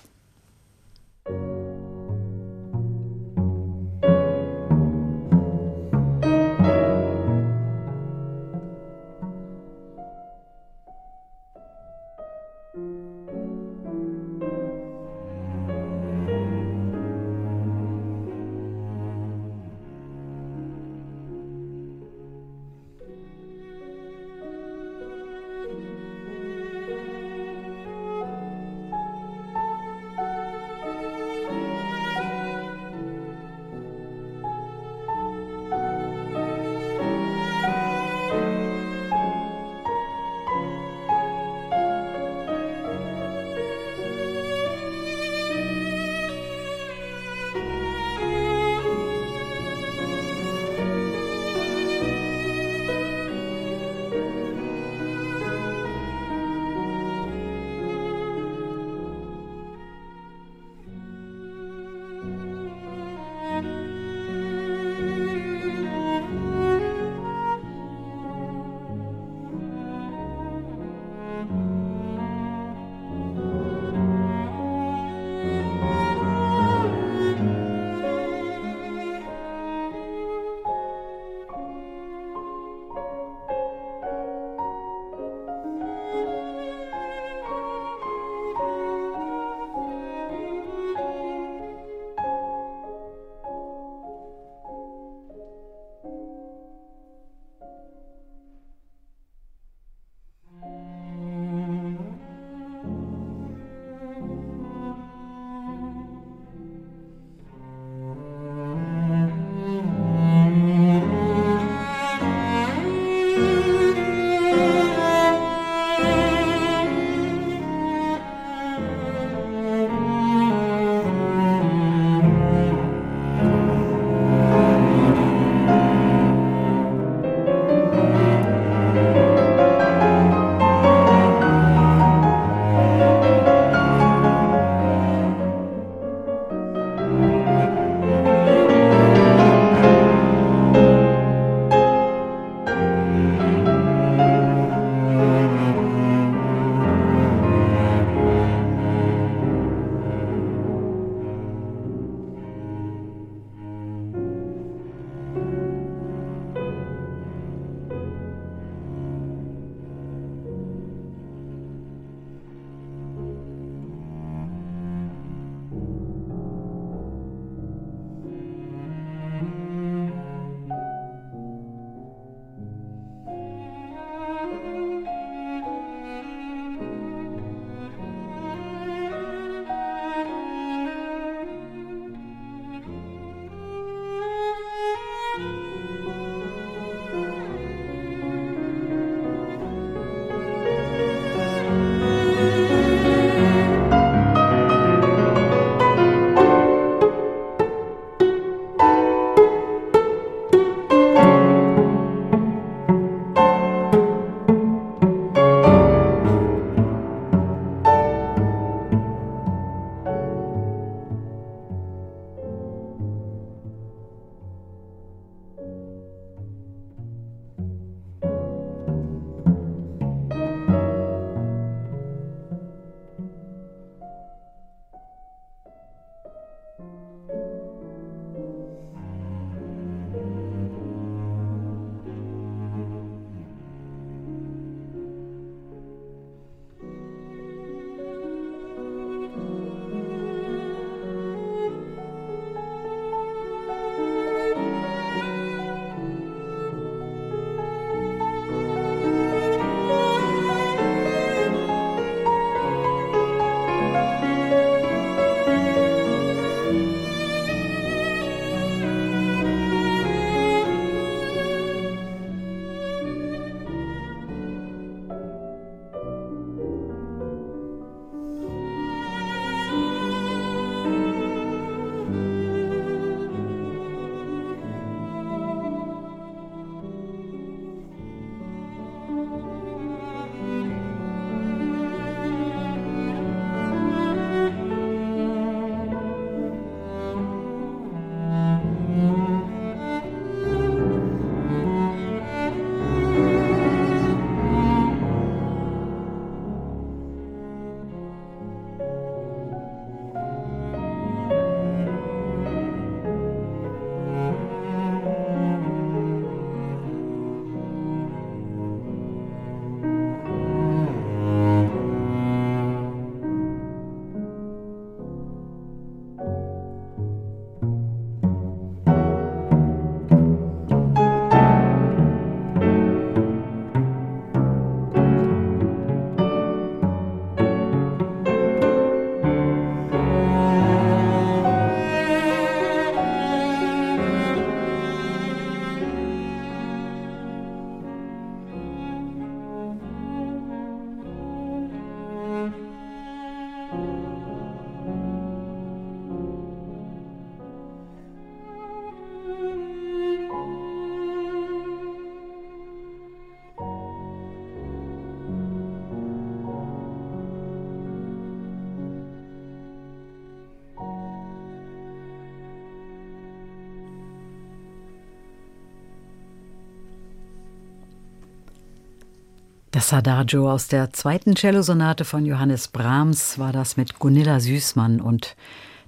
S2: Das Adagio aus der zweiten Cellosonate von Johannes Brahms war das mit Gunilla Süßmann und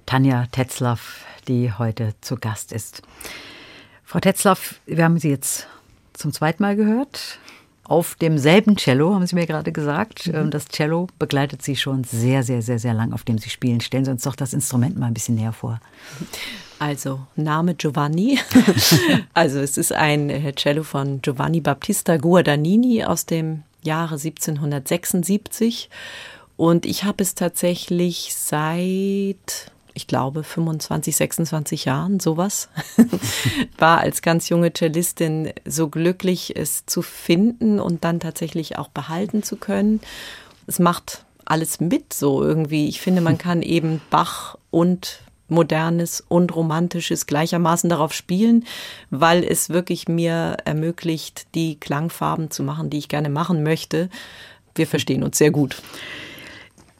S2: Tanja Tetzlaff, die heute zu Gast ist. Frau Tetzlaff, wir haben Sie jetzt zum zweiten Mal gehört. Auf demselben Cello, haben Sie mir gerade gesagt. Mhm. Das Cello begleitet Sie schon sehr, sehr, sehr, sehr lang, auf dem Sie spielen. Stellen Sie uns doch das Instrument mal ein bisschen näher vor.
S3: Also Name Giovanni. also es ist ein äh, Cello von Giovanni Battista Guadagnini aus dem Jahre 1776. Und ich habe es tatsächlich seit, ich glaube, 25, 26 Jahren, sowas. War als ganz junge Cellistin so glücklich, es zu finden und dann tatsächlich auch behalten zu können. Es macht alles mit so irgendwie. Ich finde, man kann eben Bach und modernes und romantisches gleichermaßen darauf spielen, weil es wirklich mir ermöglicht, die Klangfarben zu machen, die ich gerne machen möchte. Wir verstehen uns sehr gut.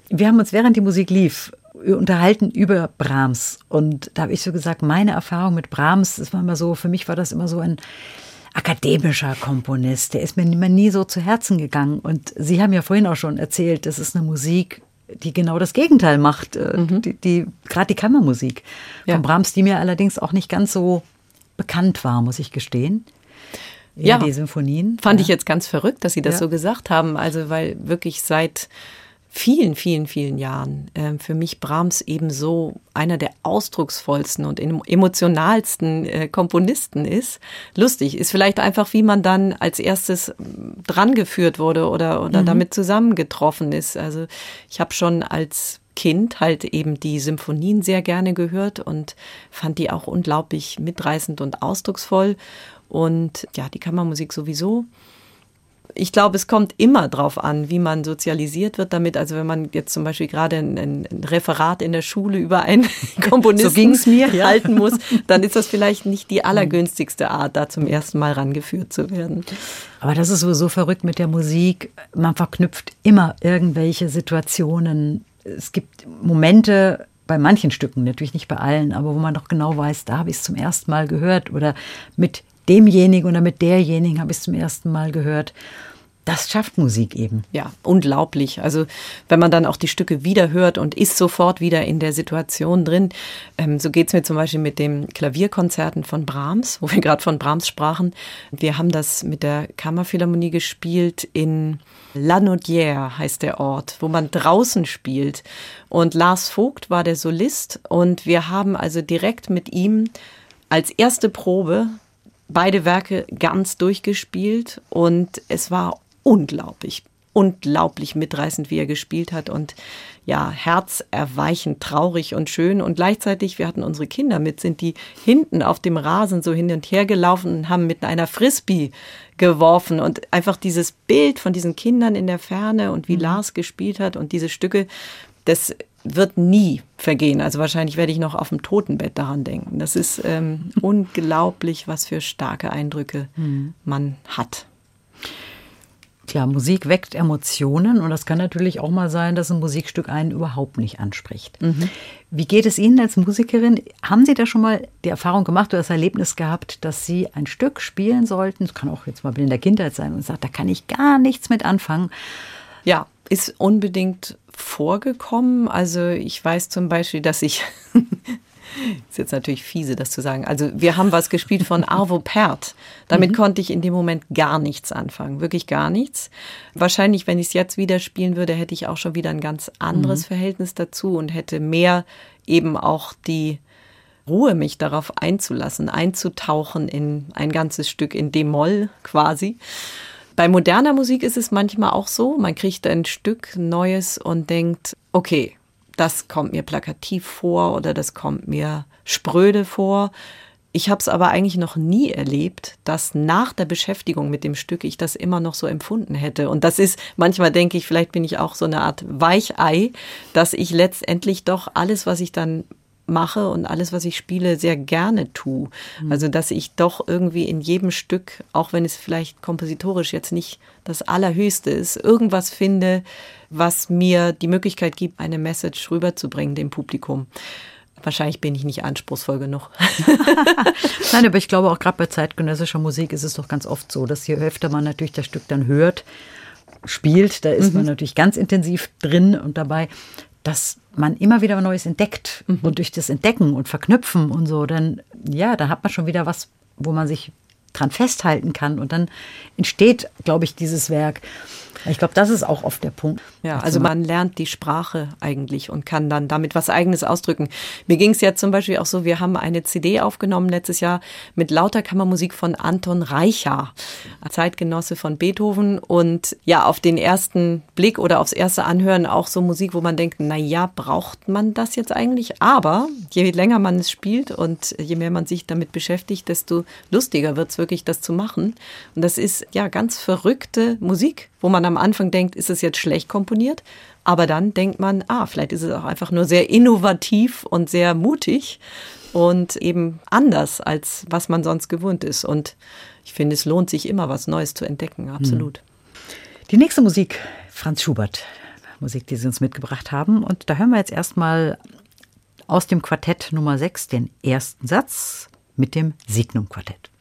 S2: Wir haben uns während die Musik lief unterhalten über Brahms und da habe ich so gesagt, meine Erfahrung mit Brahms, das war immer so, für mich war das immer so ein akademischer Komponist, der ist mir nie so zu Herzen gegangen und Sie haben ja vorhin auch schon erzählt, das ist eine Musik, die genau das Gegenteil macht. Äh, mhm. Die, die gerade die Kammermusik ja. von Brahms, die mir allerdings auch nicht ganz so bekannt war, muss ich gestehen.
S3: Ja, die Symphonien. Fand ja. ich jetzt ganz verrückt, dass Sie das ja. so gesagt haben. Also, weil wirklich seit vielen, vielen, vielen Jahren äh, für mich Brahms ebenso einer der ausdrucksvollsten und emotionalsten äh, Komponisten ist. Lustig, ist vielleicht einfach, wie man dann als erstes drangeführt wurde oder, oder mhm. damit zusammengetroffen ist. Also ich habe schon als Kind halt eben die Symphonien sehr gerne gehört und fand die auch unglaublich mitreißend und ausdrucksvoll. Und ja, die Kammermusik sowieso ich glaube, es kommt immer darauf an, wie man sozialisiert wird damit. Also wenn man jetzt zum Beispiel gerade ein, ein Referat in der Schule über einen Komponisten
S2: so mir.
S3: halten muss, dann ist das vielleicht nicht die allergünstigste Art, da zum ersten Mal rangeführt zu werden.
S2: Aber das ist sowieso verrückt mit der Musik. Man verknüpft immer irgendwelche Situationen. Es gibt Momente, bei manchen Stücken, natürlich nicht bei allen, aber wo man doch genau weiß, da habe ich es zum ersten Mal gehört oder mit demjenigen oder mit derjenigen habe ich es zum ersten Mal gehört. Das schafft Musik eben.
S3: Ja, unglaublich. Also wenn man dann auch die Stücke wieder hört und ist sofort wieder in der Situation drin. Ähm, so geht es mir zum Beispiel mit den Klavierkonzerten von Brahms, wo wir gerade von Brahms sprachen. Wir haben das mit der Kammerphilharmonie gespielt in Lanaudière heißt der Ort, wo man draußen spielt. Und Lars Vogt war der Solist und wir haben also direkt mit ihm als erste Probe beide Werke ganz durchgespielt und es war unglaublich, unglaublich mitreißend, wie er gespielt hat und ja, herzerweichend, traurig und schön. Und gleichzeitig, wir hatten unsere Kinder mit, sind die hinten auf dem Rasen so hin und her gelaufen und haben mit einer Frisbee geworfen und einfach dieses Bild von diesen Kindern in der Ferne und wie mhm. Lars gespielt hat und diese Stücke, das wird nie vergehen. Also wahrscheinlich werde ich noch auf dem Totenbett daran denken. Das ist ähm, unglaublich, was für starke Eindrücke mhm. man hat.
S2: Klar, Musik weckt Emotionen und das kann natürlich auch mal sein, dass ein Musikstück einen überhaupt nicht anspricht. Mhm. Wie geht es Ihnen als Musikerin? Haben Sie da schon mal die Erfahrung gemacht oder das Erlebnis gehabt, dass Sie ein Stück spielen sollten? Das kann auch jetzt mal in der Kindheit sein und sagt, da kann ich gar nichts mit anfangen.
S3: Ja, ist unbedingt vorgekommen. Also ich weiß zum Beispiel, dass ich, ist jetzt natürlich fiese, das zu sagen. Also wir haben was gespielt von Arvo Pärt. Damit mhm. konnte ich in dem Moment gar nichts anfangen, wirklich gar nichts. Wahrscheinlich, wenn ich es jetzt wieder spielen würde, hätte ich auch schon wieder ein ganz anderes mhm. Verhältnis dazu und hätte mehr eben auch die Ruhe, mich darauf einzulassen, einzutauchen in ein ganzes Stück in D-Moll quasi. Bei moderner Musik ist es manchmal auch so, man kriegt ein Stück Neues und denkt, okay, das kommt mir plakativ vor oder das kommt mir spröde vor. Ich habe es aber eigentlich noch nie erlebt, dass nach der Beschäftigung mit dem Stück ich das immer noch so empfunden hätte. Und das ist, manchmal denke ich, vielleicht bin ich auch so eine Art Weichei, dass ich letztendlich doch alles, was ich dann mache und alles, was ich spiele, sehr gerne tue. Mhm. Also, dass ich doch irgendwie in jedem Stück, auch wenn es vielleicht kompositorisch jetzt nicht das Allerhöchste ist, irgendwas finde, was mir die Möglichkeit gibt, eine Message rüberzubringen dem Publikum. Wahrscheinlich bin ich nicht anspruchsvoll genug.
S2: Nein, aber ich glaube auch gerade bei zeitgenössischer Musik ist es doch ganz oft so, dass je öfter man natürlich das Stück dann hört, spielt, da ist man natürlich ganz intensiv drin und dabei, dass man immer wieder Neues entdeckt und durch das Entdecken und Verknüpfen und so, dann ja, dann hat man schon wieder was, wo man sich dran festhalten kann und dann entsteht, glaube ich, dieses Werk. Ich glaube, das ist auch oft der Punkt.
S3: Ja, also man lernt die Sprache eigentlich und kann dann damit was Eigenes ausdrücken. Mir ging es ja zum Beispiel auch so, wir haben eine CD aufgenommen letztes Jahr mit lauter Kammermusik von Anton Reicher, Zeitgenosse von Beethoven und ja, auf den ersten Blick oder aufs erste Anhören auch so Musik, wo man denkt, na ja, braucht man das jetzt eigentlich? Aber je länger man es spielt und je mehr man sich damit beschäftigt, desto lustiger wird es wirklich, das zu machen. Und das ist ja ganz verrückte Musik, wo man am Anfang denkt, ist es jetzt schlecht komponiert? Aber dann denkt man, ah, vielleicht ist es auch einfach nur sehr innovativ und sehr mutig und eben anders, als was man sonst gewohnt ist. Und ich finde, es lohnt sich immer, was Neues zu entdecken, absolut.
S2: Die nächste Musik, Franz Schubert, Musik, die Sie uns mitgebracht haben. Und da hören wir jetzt erstmal aus dem Quartett Nummer 6 den ersten Satz mit dem Signum-Quartett. Das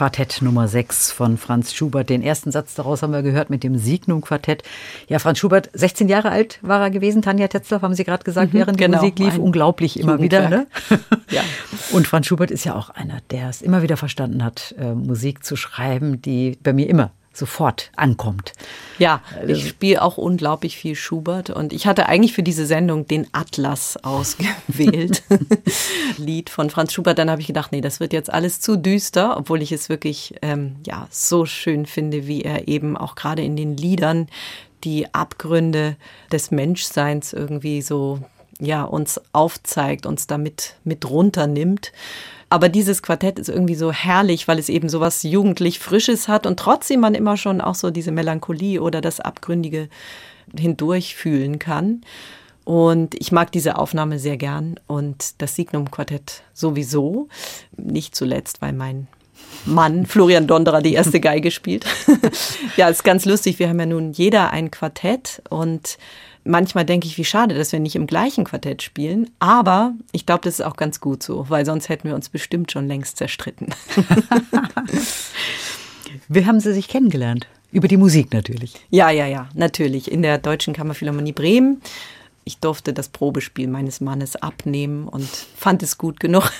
S2: Quartett Nummer 6 von Franz Schubert. Den ersten Satz daraus haben wir gehört mit dem Signum-Quartett. Ja, Franz Schubert, 16 Jahre alt war er gewesen. Tanja Tetzlaff haben Sie gerade gesagt, während
S3: genau,
S2: die Musik lief. Unglaublich immer wieder. Ne?
S3: Ja.
S2: Und Franz Schubert ist ja auch einer, der es immer wieder verstanden hat, äh, Musik zu schreiben, die bei mir immer sofort ankommt.
S3: Ja, ich spiele auch unglaublich viel Schubert und ich hatte eigentlich für diese Sendung den Atlas ausgewählt. Lied von Franz Schubert. Dann habe ich gedacht, nee, das wird jetzt alles zu düster, obwohl ich es wirklich ähm, ja so schön finde, wie er eben auch gerade in den Liedern die Abgründe des Menschseins irgendwie so ja uns aufzeigt, uns damit mit runternimmt. Aber dieses Quartett ist irgendwie so herrlich, weil es eben so was jugendlich Frisches hat und trotzdem man immer schon auch so diese Melancholie oder das Abgründige hindurch fühlen kann. Und ich mag diese Aufnahme sehr gern und das Signum Quartett sowieso. Nicht zuletzt, weil mein Mann, Florian Donderer, die erste Geige spielt. ja, ist ganz lustig. Wir haben ja nun jeder ein Quartett und manchmal denke ich, wie schade, dass wir nicht im gleichen Quartett spielen. Aber ich glaube, das ist auch ganz gut so, weil sonst hätten wir uns bestimmt schon längst zerstritten.
S2: Wie haben Sie sich kennengelernt? Über die Musik natürlich.
S3: Ja, ja, ja, natürlich. In der Deutschen Kammerphilharmonie Bremen. Ich durfte das Probespiel meines Mannes abnehmen und fand es gut genug.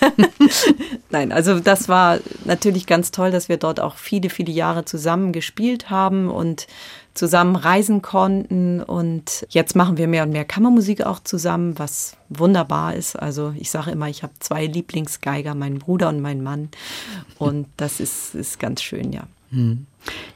S3: Nein, also das war natürlich ganz toll, dass wir dort auch viele, viele Jahre zusammen gespielt haben und zusammen reisen konnten. Und jetzt machen wir mehr und mehr Kammermusik auch zusammen, was wunderbar ist. Also ich sage immer, ich habe zwei Lieblingsgeiger, meinen Bruder und meinen Mann. Und das ist, ist ganz schön, ja.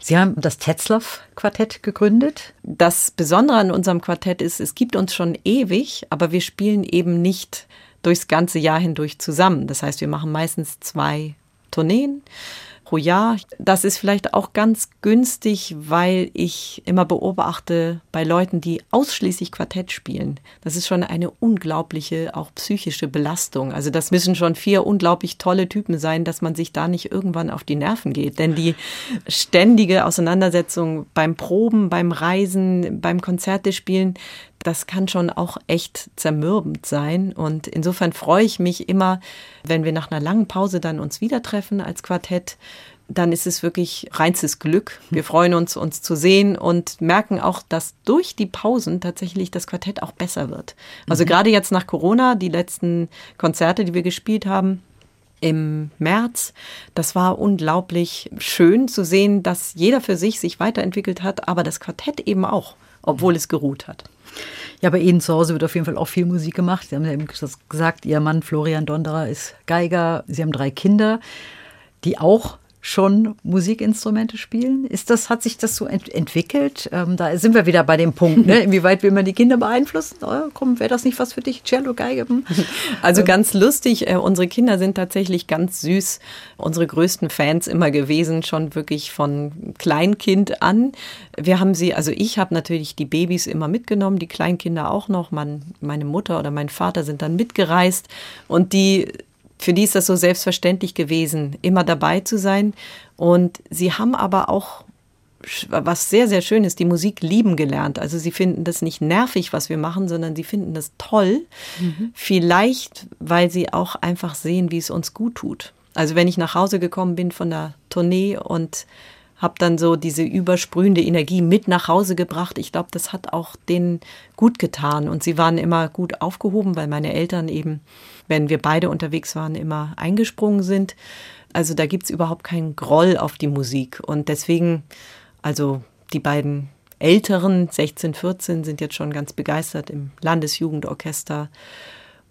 S2: Sie haben das Tetzlaff-Quartett gegründet.
S3: Das Besondere an unserem Quartett ist, es gibt uns schon ewig, aber wir spielen eben nicht durchs ganze Jahr hindurch zusammen. Das heißt, wir machen meistens zwei Tourneen pro Jahr. Das ist vielleicht auch ganz günstig, weil ich immer beobachte bei Leuten, die ausschließlich Quartett spielen. Das ist schon eine unglaubliche, auch psychische Belastung. Also das müssen schon vier unglaublich tolle Typen sein, dass man sich da nicht irgendwann auf die Nerven geht. Denn die ständige Auseinandersetzung beim Proben, beim Reisen, beim Konzerte spielen, das kann schon auch echt zermürbend sein. Und insofern freue ich mich immer, wenn wir nach einer langen Pause dann uns wieder treffen als Quartett. Dann ist es wirklich reinstes Glück. Wir freuen uns, uns zu sehen und merken auch, dass durch die Pausen tatsächlich das Quartett auch besser wird. Also mhm. gerade jetzt nach Corona, die letzten Konzerte, die wir gespielt haben, im März. Das war unglaublich schön zu sehen, dass jeder für sich sich weiterentwickelt hat, aber das Quartett eben auch, obwohl es geruht hat.
S2: Ja, bei Ihnen zu Hause wird auf jeden Fall auch viel Musik gemacht. Sie haben ja eben gesagt, Ihr Mann Florian Donderer ist Geiger. Sie haben drei Kinder, die auch schon Musikinstrumente spielen? Ist das, hat sich das so ent entwickelt? Ähm, da sind wir wieder bei dem Punkt, ne? inwieweit will man die Kinder beeinflussen? Oh, komm, wäre das nicht was für dich, Cello, Geige? Hm.
S3: Also ähm. ganz lustig, äh, unsere Kinder sind tatsächlich ganz süß, unsere größten Fans immer gewesen, schon wirklich von Kleinkind an. Wir haben sie, also ich habe natürlich die Babys immer mitgenommen, die Kleinkinder auch noch. Man, meine Mutter oder mein Vater sind dann mitgereist und die für die ist das so selbstverständlich gewesen, immer dabei zu sein. Und sie haben aber auch was sehr, sehr schön ist, die Musik lieben gelernt. Also sie finden das nicht nervig, was wir machen, sondern sie finden das toll. Mhm. Vielleicht, weil sie auch einfach sehen, wie es uns gut tut. Also wenn ich nach Hause gekommen bin von der Tournee und habe dann so diese übersprühende Energie mit nach Hause gebracht. Ich glaube, das hat auch denen gut getan. Und sie waren immer gut aufgehoben, weil meine Eltern eben, wenn wir beide unterwegs waren, immer eingesprungen sind. Also da gibt's überhaupt keinen Groll auf die Musik. Und deswegen, also die beiden Älteren, 16, 14, sind jetzt schon ganz begeistert im Landesjugendorchester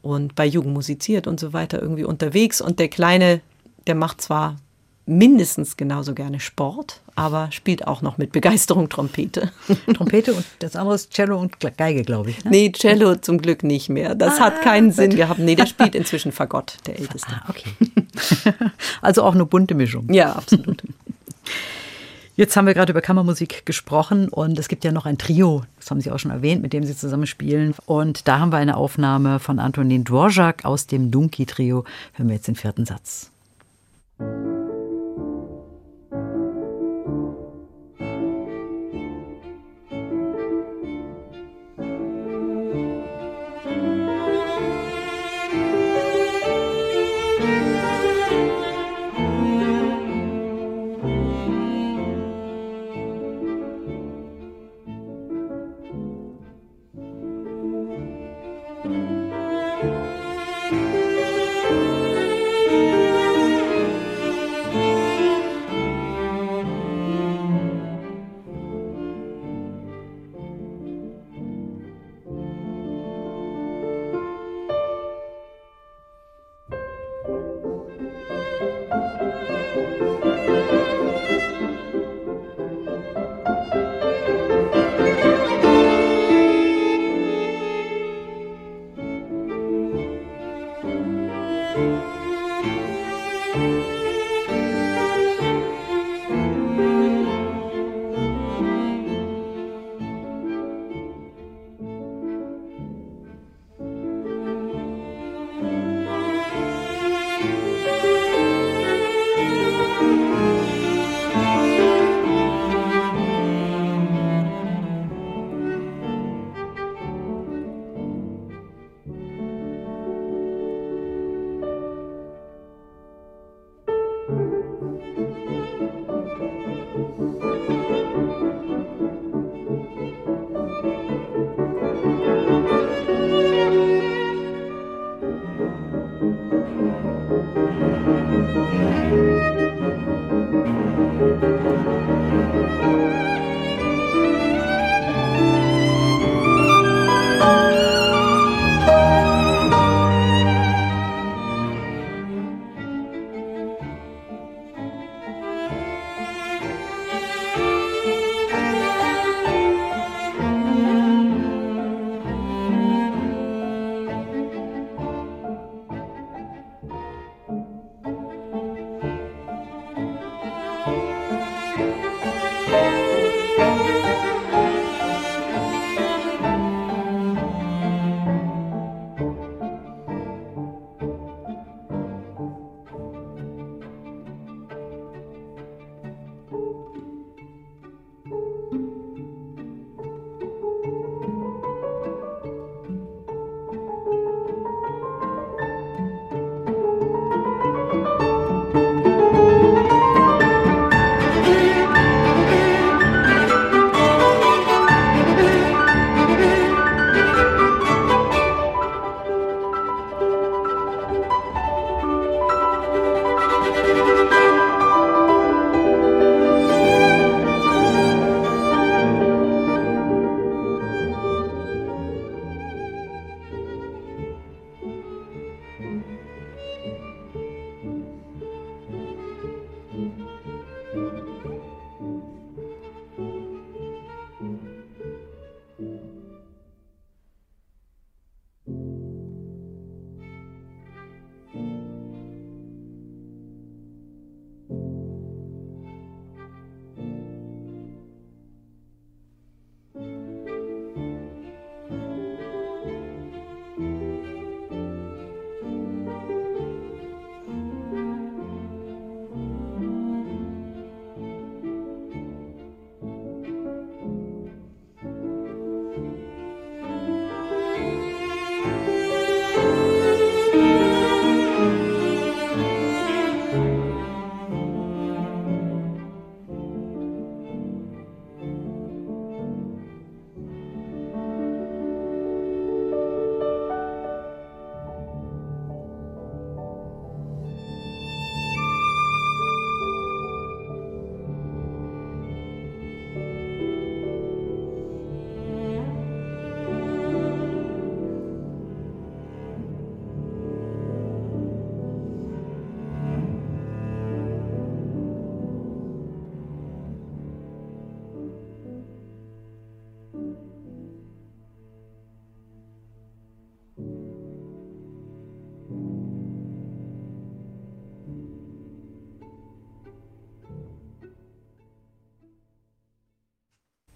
S3: und bei Jugend musiziert und so weiter irgendwie unterwegs. Und der Kleine, der macht zwar mindestens genauso gerne Sport, aber spielt auch noch mit Begeisterung Trompete.
S2: Trompete und das andere ist Cello und Geige, glaube ich. Ne?
S3: Nee, Cello zum Glück nicht mehr. Das
S2: Ah,
S3: hat keinen Sinn
S2: gut.
S3: gehabt. Nee, der spielt inzwischen Fagott, der Älteste.
S2: Ah, okay. also auch eine bunte Mischung.
S3: Ja, absolut.
S2: Jetzt haben wir gerade über Kammermusik gesprochen und es gibt ja noch ein Trio, das haben Sie auch schon erwähnt, mit dem Sie zusammen spielen. Und da haben wir eine Aufnahme von Antonin Dvorak aus dem Dunki-Trio. Hören wir jetzt den vierten Satz.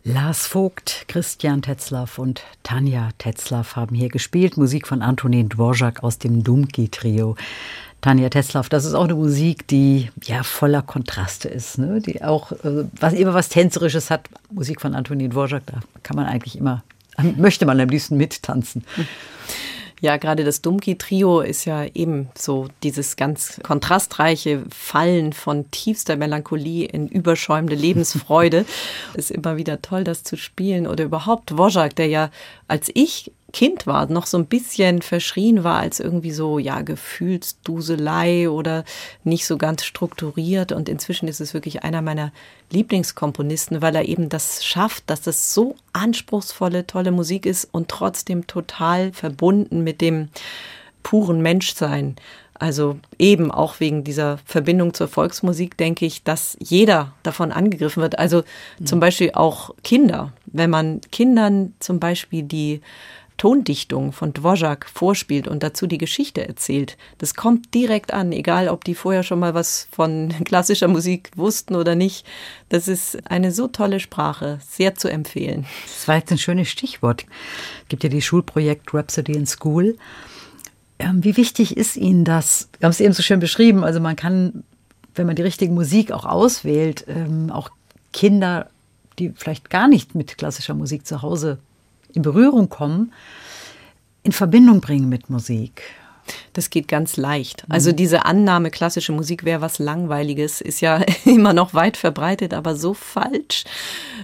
S2: Lars Vogt, Christian Tetzlaff und Tanja Tetzlaff haben hier gespielt. Musik von Antonin Dvorak aus dem Dumki-Trio. Tanja Tetzlaff, das ist auch eine Musik, die ja voller Kontraste ist, ne? die auch äh, was immer was Tänzerisches hat. Musik von Antonin Dvorak, da kann man eigentlich immer, möchte man am liebsten mittanzen.
S3: Ja, gerade das Dumki-Trio ist ja eben so dieses ganz kontrastreiche Fallen von tiefster Melancholie in überschäumende Lebensfreude. ist immer wieder toll, das zu spielen. Oder überhaupt Wojak, der ja als ich Kind war, noch so ein bisschen verschrien war als irgendwie so, ja, Gefühlsduselei oder nicht so ganz strukturiert. Und inzwischen ist es wirklich einer meiner Lieblingskomponisten, weil er eben das schafft, dass das so anspruchsvolle, tolle Musik ist und trotzdem total verbunden mit dem puren Menschsein. Also eben auch wegen dieser Verbindung zur Volksmusik denke ich, dass jeder davon angegriffen wird. Also zum Beispiel auch Kinder. Wenn man Kindern zum Beispiel die Tondichtung von Dvorak vorspielt und dazu die Geschichte erzählt, das kommt direkt an, egal ob die vorher schon mal was von klassischer Musik wussten oder nicht. Das ist eine so tolle Sprache, sehr zu empfehlen.
S2: Das war jetzt ein schönes Stichwort. Es gibt ja die Schulprojekt Rhapsody in School. Ähm, wie wichtig ist Ihnen das? Wir haben es eben so schön beschrieben. Also man kann, wenn man die richtige Musik auch auswählt, ähm, auch Kinder, die vielleicht gar nicht mit klassischer Musik zu Hause in Berührung kommen, in Verbindung bringen mit Musik.
S3: Das geht ganz leicht. Also diese Annahme, klassische Musik wäre was Langweiliges, ist ja immer noch weit verbreitet, aber so falsch.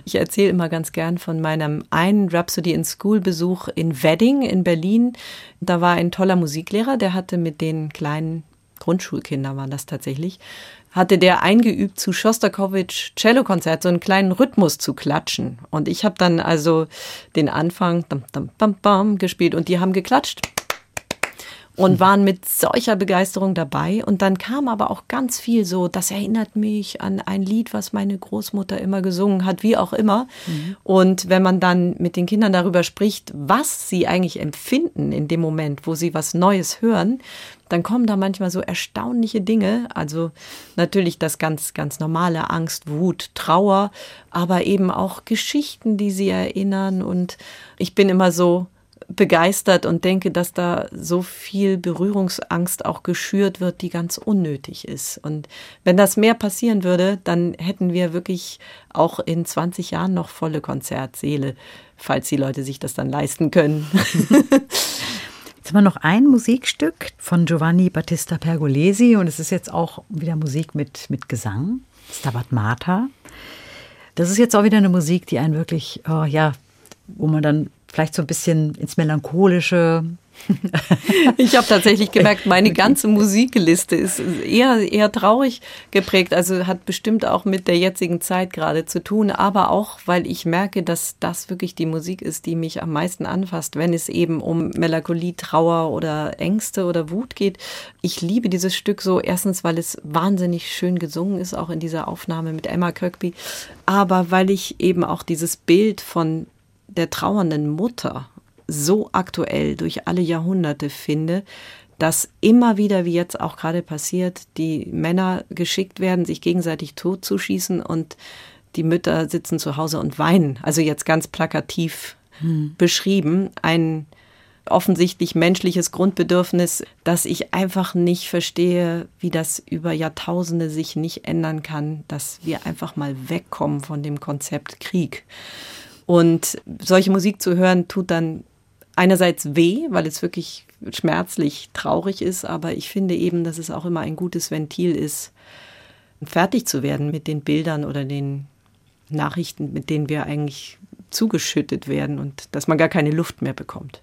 S3: Ich erzähle immer ganz gern von meinem einen Rhapsody in School Besuch in Wedding in Berlin. Da war ein toller Musiklehrer, der hatte mit den kleinen Grundschulkindern waren das tatsächlich, hatte der eingeübt zu Schostakowitsch Cellokonzert so einen kleinen Rhythmus zu klatschen. Und ich habe dann also den Anfang dam, dam, bam, bam, gespielt und die haben geklatscht und waren mit solcher Begeisterung dabei. Und dann kam aber auch ganz viel so, das erinnert mich an ein Lied, was meine Großmutter immer gesungen hat, wie auch immer. Und wenn man dann mit den Kindern darüber spricht, was sie eigentlich empfinden in dem Moment, wo sie was Neues hören, dann kommen da manchmal so erstaunliche Dinge. Also natürlich das ganz, ganz normale Angst, Wut, Trauer, aber eben auch Geschichten, die sie erinnern. Und ich bin immer so begeistert und denke, dass da so viel Berührungsangst auch geschürt wird, die ganz unnötig ist. Und wenn das mehr passieren würde, dann hätten wir wirklich auch in 20 Jahren noch volle Konzertsäle, falls die Leute sich das dann leisten können.
S2: Jetzt haben wir noch ein Musikstück von Giovanni Battista Pergolesi und es ist jetzt auch wieder Musik mit, mit Gesang. Stabat Mater. Das ist jetzt auch wieder eine Musik, die einen wirklich, oh, ja, wo man dann vielleicht so ein bisschen ins Melancholische.
S3: Ich habe tatsächlich gemerkt, meine ganze Musikliste ist eher, eher traurig geprägt. Also hat bestimmt auch mit der jetzigen Zeit gerade zu tun, aber auch, weil ich merke, dass das wirklich die Musik ist, die mich am meisten anfasst, wenn es eben um Melancholie, Trauer oder Ängste oder Wut geht. Ich liebe dieses Stück so, erstens, weil es wahnsinnig schön gesungen ist, auch in dieser Aufnahme mit Emma Kirkby, aber weil ich eben auch dieses Bild von der trauernden Mutter so aktuell durch alle Jahrhunderte finde, dass immer wieder, wie jetzt auch gerade passiert, die Männer geschickt werden, sich gegenseitig totzuschießen und die Mütter sitzen zu Hause und weinen. Also jetzt ganz plakativ hm. beschrieben. Ein offensichtlich menschliches Grundbedürfnis, das ich einfach nicht verstehe, wie das über Jahrtausende sich nicht ändern kann, dass wir einfach mal wegkommen von dem Konzept Krieg. Und solche Musik zu hören, tut dann einerseits weh, weil es wirklich schmerzlich traurig ist, aber ich finde eben, dass es auch immer ein gutes Ventil ist, fertig zu werden mit den Bildern oder den Nachrichten, mit denen wir eigentlich zugeschüttet werden und dass man gar keine Luft mehr bekommt.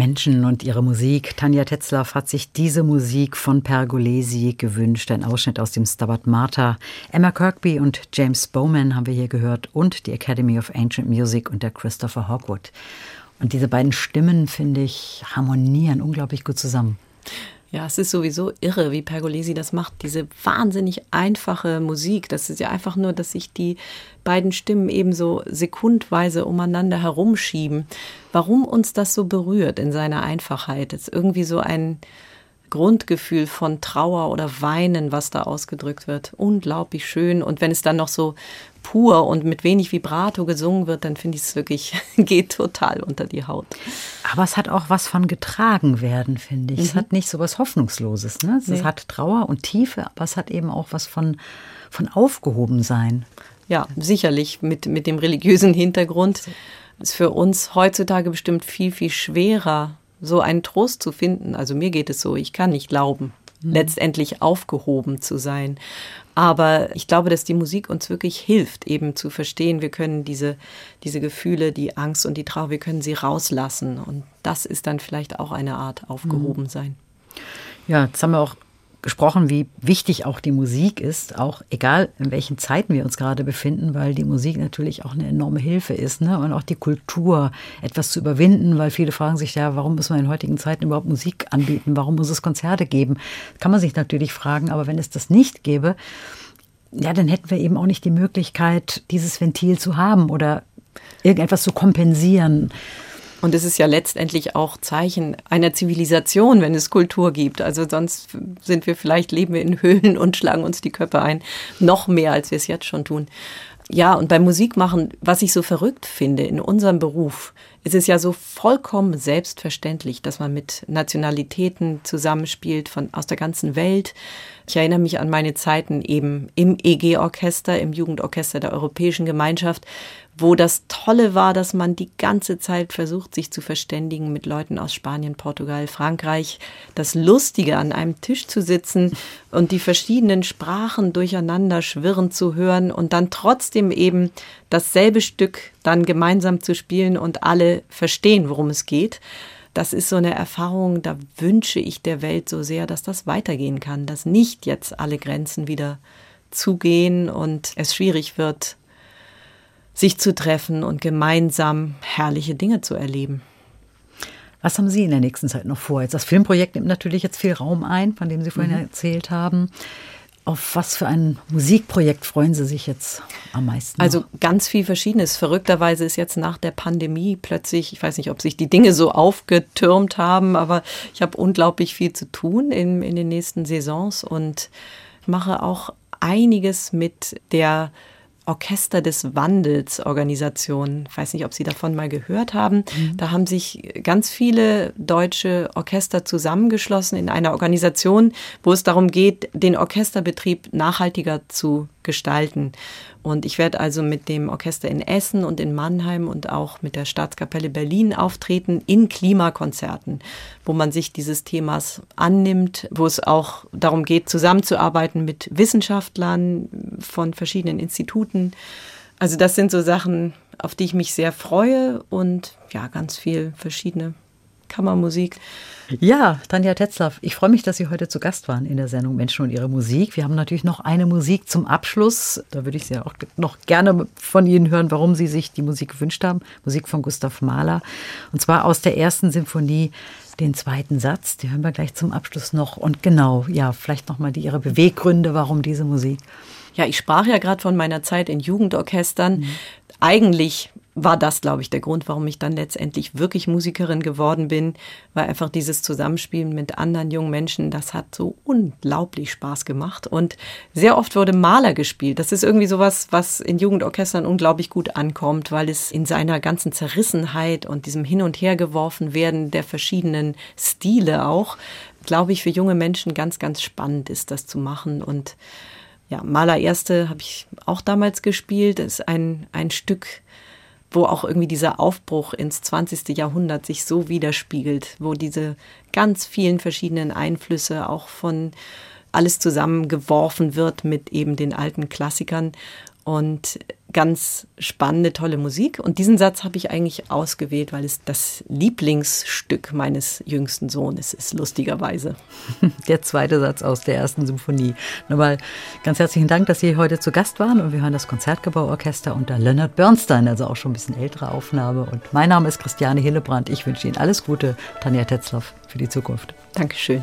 S2: Menschen und ihre Musik. Tanja Tetzlaff hat sich diese Musik von Pergolesi gewünscht. Ein Ausschnitt aus dem Stabat Mater. Emma Kirkby und James Bowman haben wir hier gehört und die Academy of Ancient Music und der Christopher Hawkwood. Und diese beiden Stimmen, finde ich, harmonieren unglaublich gut zusammen.
S3: Ja, es ist sowieso irre, wie Pergolesi das macht. Diese wahnsinnig einfache Musik. Das ist ja einfach nur, dass sich die beiden Stimmen eben so sekundweise umeinander herumschieben. Warum uns das so berührt in seiner Einfachheit? Es ist irgendwie so ein Grundgefühl von Trauer oder Weinen, was da ausgedrückt wird. Unglaublich schön. Und wenn es dann noch so pur und mit wenig Vibrato gesungen wird, dann finde ich es wirklich, geht total unter die Haut.
S2: Aber es hat auch was von getragen werden, finde ich. Es hat nicht so was Hoffnungsloses. Ne? Es
S3: Nee.
S2: hat Trauer und Tiefe, aber es hat eben auch was von, von Aufgehobensein.
S3: Ja, sicherlich mit, mit dem religiösen Hintergrund ist für uns heutzutage bestimmt viel, viel schwerer, so einen Trost zu finden. Also mir geht es so, ich kann nicht glauben, letztendlich aufgehoben zu sein. Aber ich glaube, dass die Musik uns wirklich hilft, eben zu verstehen, wir können diese, diese Gefühle, die Angst und die Trauer, wir können sie rauslassen. Und das ist dann vielleicht auch eine Art aufgehoben sein.
S2: Ja, jetzt haben wir auch gesprochen, wie wichtig auch die Musik ist, auch egal in welchen Zeiten wir uns gerade befinden, weil die Musik natürlich auch eine enorme Hilfe ist, ne? Und auch die Kultur etwas zu überwinden, weil viele fragen sich ja, warum muss man in heutigen Zeiten überhaupt Musik anbieten? Warum muss es Konzerte geben? Kann man sich natürlich fragen, aber wenn es das nicht gäbe, ja, dann hätten wir eben auch nicht die Möglichkeit, dieses Ventil zu haben oder irgendetwas zu kompensieren.
S3: Und es ist ja letztendlich auch Zeichen einer Zivilisation, wenn es Kultur gibt. Also sonst sind wir vielleicht, leben wir in Höhlen und schlagen uns die Köpfe ein. Noch mehr, als wir es jetzt schon tun. Ja, und beim Musikmachen, was ich so verrückt finde in unserem Beruf, ist es ja so vollkommen selbstverständlich, dass man mit Nationalitäten zusammenspielt von aus der ganzen Welt. Ich erinnere mich an meine Zeiten eben im EG-Orchester, im Jugendorchester der Europäischen Gemeinschaft, wo das Tolle war, dass man die ganze Zeit versucht, sich zu verständigen mit Leuten aus Spanien, Portugal, Frankreich. Das Lustige, an einem Tisch zu sitzen und die verschiedenen Sprachen durcheinander schwirren zu hören und dann trotzdem eben dasselbe Stück dann gemeinsam zu spielen und alle verstehen, worum es geht. Das ist so eine Erfahrung, da wünsche ich der Welt so sehr, dass das weitergehen kann, dass nicht jetzt alle Grenzen wieder zugehen und es schwierig wird, sich zu treffen und gemeinsam herrliche Dinge zu erleben.
S2: Was haben Sie in der nächsten Zeit noch vor? Jetzt das Filmprojekt nimmt natürlich jetzt viel Raum ein, von dem Sie vorhin erzählt haben. Auf was für ein Musikprojekt freuen Sie sich jetzt am meisten?
S3: Also ganz viel Verschiedenes. Verrückterweise ist jetzt nach der Pandemie plötzlich, ich weiß nicht, ob sich die Dinge so aufgetürmt haben, aber ich habe unglaublich viel zu tun in, in den nächsten Saisons und mache auch einiges mit der Orchester des Wandels Organisation. Ich weiß nicht, ob Sie davon mal gehört haben. Da haben sich ganz viele deutsche Orchester zusammengeschlossen in einer Organisation, wo es darum geht, den Orchesterbetrieb nachhaltiger zu gestalten. Und ich werde also mit dem Orchester in Essen und in Mannheim und auch mit der Staatskapelle Berlin auftreten in Klimakonzerten, wo man sich dieses Themas annimmt, wo es auch darum geht, zusammenzuarbeiten mit Wissenschaftlern von verschiedenen Instituten. Also das sind so Sachen, auf die ich mich sehr freue und ja, ganz viel verschiedene Kammermusik.
S2: Ja, Tanja Tetzlaff, ich freue mich, dass Sie heute zu Gast waren in der Sendung Menschen und ihre Musik. Wir haben natürlich noch eine Musik zum Abschluss. Da würde ich Sie auch noch gerne von Ihnen hören, warum Sie sich die Musik gewünscht haben. Musik von Gustav Mahler. Und zwar aus der ersten Symphonie, den zweiten Satz. Die hören wir gleich zum Abschluss noch. Und genau, ja, vielleicht nochmal die, Ihre Beweggründe, warum diese Musik.
S3: Ja, ich sprach ja gerade von meiner Zeit in Jugendorchestern. Eigentlich war das, glaube ich, der Grund, warum ich dann letztendlich wirklich Musikerin geworden bin, weil einfach dieses Zusammenspielen mit anderen jungen Menschen, das hat so unglaublich Spaß gemacht. Und sehr oft wurde Maler gespielt. Das ist irgendwie sowas, was in Jugendorchestern unglaublich gut ankommt, weil es in seiner ganzen Zerrissenheit und diesem Hin- und Hergeworfen werden der verschiedenen Stile auch, glaube ich, für junge Menschen ganz, ganz spannend ist, das zu machen. Und ja, Maler Erste habe ich auch damals gespielt. Das ist ein, ein Stück, wo auch irgendwie dieser Aufbruch ins 20. Jahrhundert sich so widerspiegelt, wo diese ganz vielen verschiedenen Einflüsse auch von alles zusammengeworfen wird mit eben den alten Klassikern. Und ganz spannende, tolle Musik. Und diesen Satz habe ich eigentlich ausgewählt, weil es das Lieblingsstück meines jüngsten Sohnes ist, lustigerweise.
S2: Der zweite Satz aus der ersten Symphonie. Nochmal ganz herzlichen Dank, dass Sie heute zu Gast waren. Und wir hören das Konzertgebauorchester unter Leonard Bernstein, also auch schon ein bisschen ältere Aufnahme. Und mein Name ist Christiane Hillebrand. Ich wünsche Ihnen alles Gute, Tanja Tetzloff, für die Zukunft.
S3: Dankeschön.